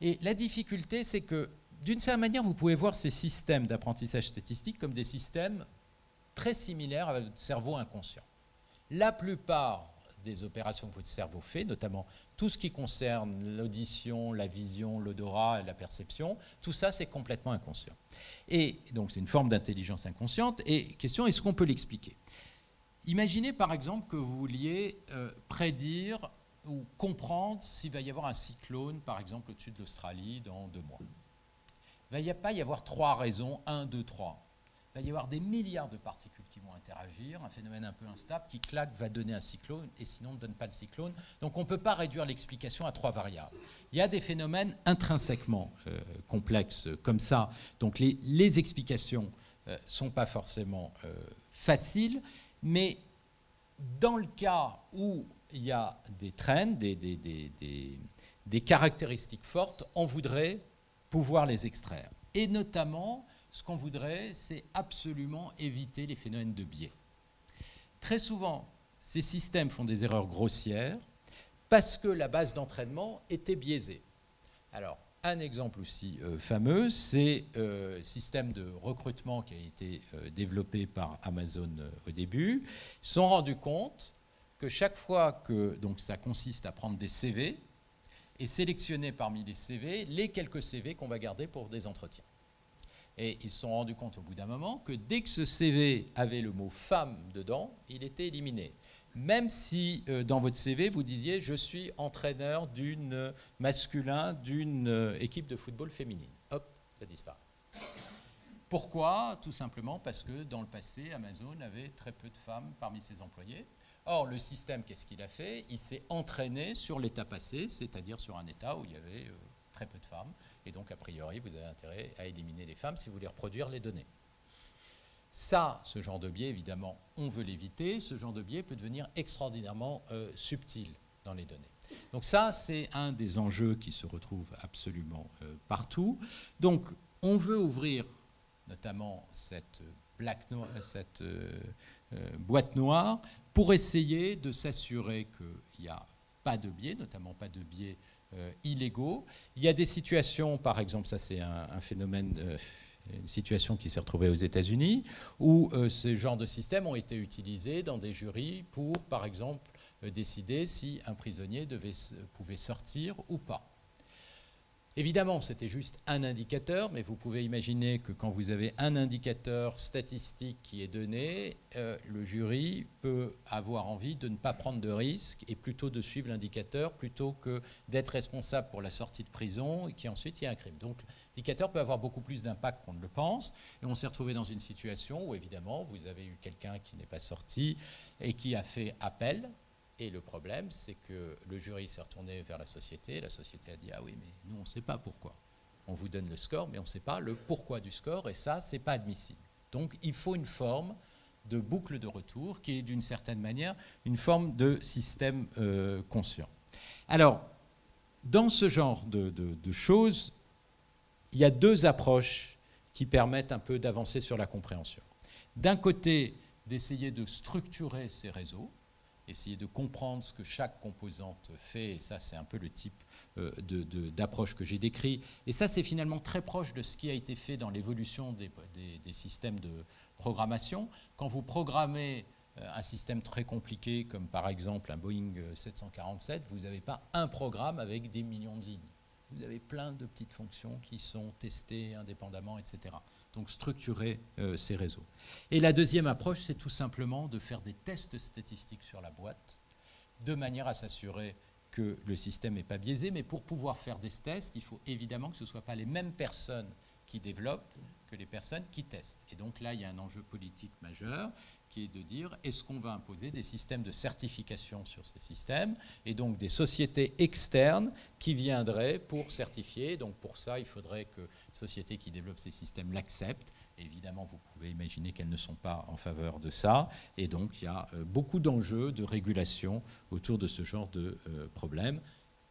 Et la difficulté, c'est que d'une certaine manière, vous pouvez voir ces systèmes d'apprentissage statistique comme des systèmes très similaires à votre cerveau inconscient. La plupart des opérations que votre cerveau fait, notamment tout ce qui concerne l'audition, la vision, l'odorat, la perception, tout ça c'est complètement inconscient. Et donc c'est une forme d'intelligence inconsciente. Et question, est-ce qu'on peut l'expliquer? Imaginez par exemple que vous vouliez euh, prédire ou comprendre s'il va y avoir un cyclone, par exemple, au-dessus de l'Australie dans deux mois. Il ne va pas y avoir trois raisons, un, deux, trois. Il va y avoir des milliards de particules qui vont interagir, un phénomène un peu instable qui claque va donner un cyclone et sinon ne donne pas le cyclone. Donc on ne peut pas réduire l'explication à trois variables. Il y a des phénomènes intrinsèquement euh, complexes comme ça. Donc les, les explications ne euh, sont pas forcément euh, faciles, mais dans le cas où il y a des trends, des, des, des, des caractéristiques fortes, on voudrait pouvoir les extraire. Et notamment ce qu'on voudrait, c'est absolument éviter les phénomènes de biais. Très souvent, ces systèmes font des erreurs grossières parce que la base d'entraînement était biaisée. Alors, un exemple aussi euh, fameux, c'est euh, le système de recrutement qui a été euh, développé par Amazon au début. Ils se sont rendus compte que chaque fois que donc ça consiste à prendre des CV et sélectionner parmi les CV les quelques CV qu'on va garder pour des entretiens. Et ils se sont rendus compte au bout d'un moment que dès que ce CV avait le mot femme dedans, il était éliminé. Même si euh, dans votre CV, vous disiez je suis entraîneur d'une masculin d'une euh, équipe de football féminine. Hop, ça disparaît. Pourquoi? Tout simplement parce que dans le passé, Amazon avait très peu de femmes parmi ses employés. Or, le système, qu'est-ce qu'il a fait? Il s'est entraîné sur l'état passé, c'est-à-dire sur un état où il y avait euh, très peu de femmes. Et donc, a priori, vous avez intérêt à éliminer les femmes si vous voulez reproduire les données. Ça, ce genre de biais, évidemment, on veut l'éviter. Ce genre de biais peut devenir extraordinairement euh, subtil dans les données. Donc ça, c'est un des enjeux qui se retrouve absolument euh, partout. Donc, on veut ouvrir notamment cette, cette euh, boîte noire pour essayer de s'assurer qu'il n'y a pas de biais, notamment pas de biais illégaux. Il y a des situations, par exemple, ça c'est un, phénomène, euh, une situation qui s'est retrouvée aux États-Unis, où euh, ce genre de systèmes ont été utilisés dans des jurys pour, par exemple, décider si un prisonnier pouvait sortir ou pas. Évidemment, c'était juste un indicateur, mais vous pouvez imaginer que quand vous avez un indicateur statistique qui est donné, euh, le jury peut avoir envie de ne pas prendre de risques et plutôt de suivre l'indicateur plutôt que d'être responsable pour la sortie de prison et qui ensuite y a un crime. Donc l'indicateur peut avoir beaucoup plus d'impact qu'on ne le pense. Et on s'est retrouvé dans une situation où évidemment vous avez eu quelqu'un qui n'est pas sorti et qui a fait appel et le problème, c'est que le jury s'est retourné vers la société. La société a dit Ah oui, mais nous, on ne sait pas pourquoi. On vous donne le score, mais on ne sait pas le pourquoi du score, et ça, ce n'est pas admissible. Donc, il faut une forme de boucle de retour qui est d'une certaine manière une forme de système euh, conscient. Alors, dans ce genre de, de choses, il y a deux approches qui permettent un peu d'avancer sur la compréhension. D'un côté, d'essayer de structurer ces réseaux, essayer de comprendre ce que chaque composante fait, et ça c'est un peu le type euh, d'approche que j'ai décrit. Et ça c'est finalement très proche de ce qui a été fait dans l'évolution des, systèmes de programmation. Quand vous programmez euh, un système très compliqué comme par exemple un Boeing 747, vous n'avez pas un programme avec des millions de lignes. Vous avez plein de petites fonctions qui sont testées indépendamment, etc donc structurer euh, ces réseaux. Et la deuxième approche, c'est tout simplement de faire des tests statistiques sur la boîte, de manière à s'assurer que le système n'est pas biaisé, mais pour pouvoir faire des tests, il faut évidemment que ce ne soient pas les mêmes personnes qui développent que les personnes qui testent. Et donc là, il y a un enjeu politique majeur qui est de dire est-ce qu'on va imposer des systèmes de certification sur ces systèmes et donc des sociétés externes qui viendraient pour certifier. Donc pour ça, il faudrait que les sociétés qui développent ces systèmes l'acceptent. Évidemment, vous pouvez imaginer qu'elles ne sont pas en faveur de ça. Et donc, il y a euh, beaucoup d'enjeux de régulation autour de ce genre de euh, problème.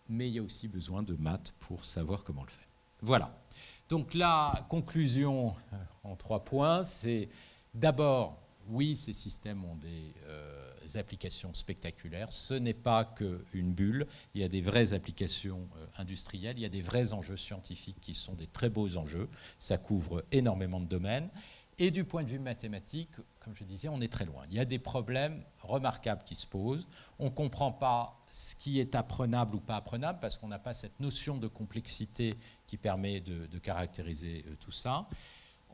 Mais il y a aussi besoin de maths pour savoir comment le faire. Voilà. Donc la conclusion euh, en trois points, c'est d'abord oui, ces systèmes ont des euh, applications spectaculaires. Ce n'est pas qu'une bulle. Il y a des vraies applications euh, industrielles. Il y a des vrais enjeux scientifiques qui sont des très beaux enjeux. Ça couvre énormément de domaines. Et du point de vue mathématique, comme je disais, on est très loin. Il y a des problèmes remarquables qui se posent. On ne comprend pas ce qui est apprenable ou pas apprenable parce qu'on n'a pas cette notion de complexité qui permet de, caractériser euh, tout ça.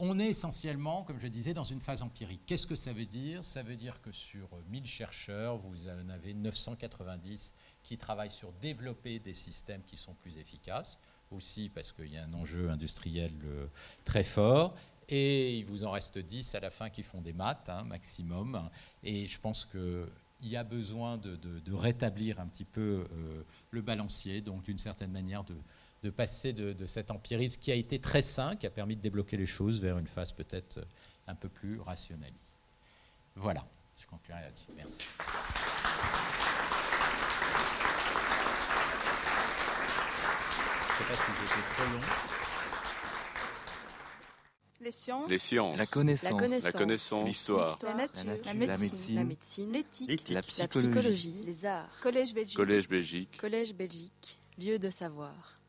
On est essentiellement, comme je disais, dans une phase empirique. Qu'est-ce que ça veut dire? Ça veut dire que sur 1000 chercheurs, vous en avez 990 qui travaillent sur développer des systèmes qui sont plus efficaces, aussi parce qu'il y a un enjeu industriel euh, très fort. Et il vous en reste 10 à la fin qui font des maths, hein, maximum. Et je pense qu'il y a besoin de, rétablir un petit peu euh, le balancier, donc d'une certaine manière de, passer de, de, cet empirisme qui a été très sain, qui a permis de débloquer les choses vers une phase peut-être un peu plus rationaliste. Voilà, je conclurai là-dessus. Merci. Les sciences. Les sciences. La connaissance. La connaissance. L'histoire. La, nature. La, médecine. L'éthique. La, psychologie. psychologie. Les arts. Collège Belgique. Collège Belgique. Collège Belgique. Lieu de savoir.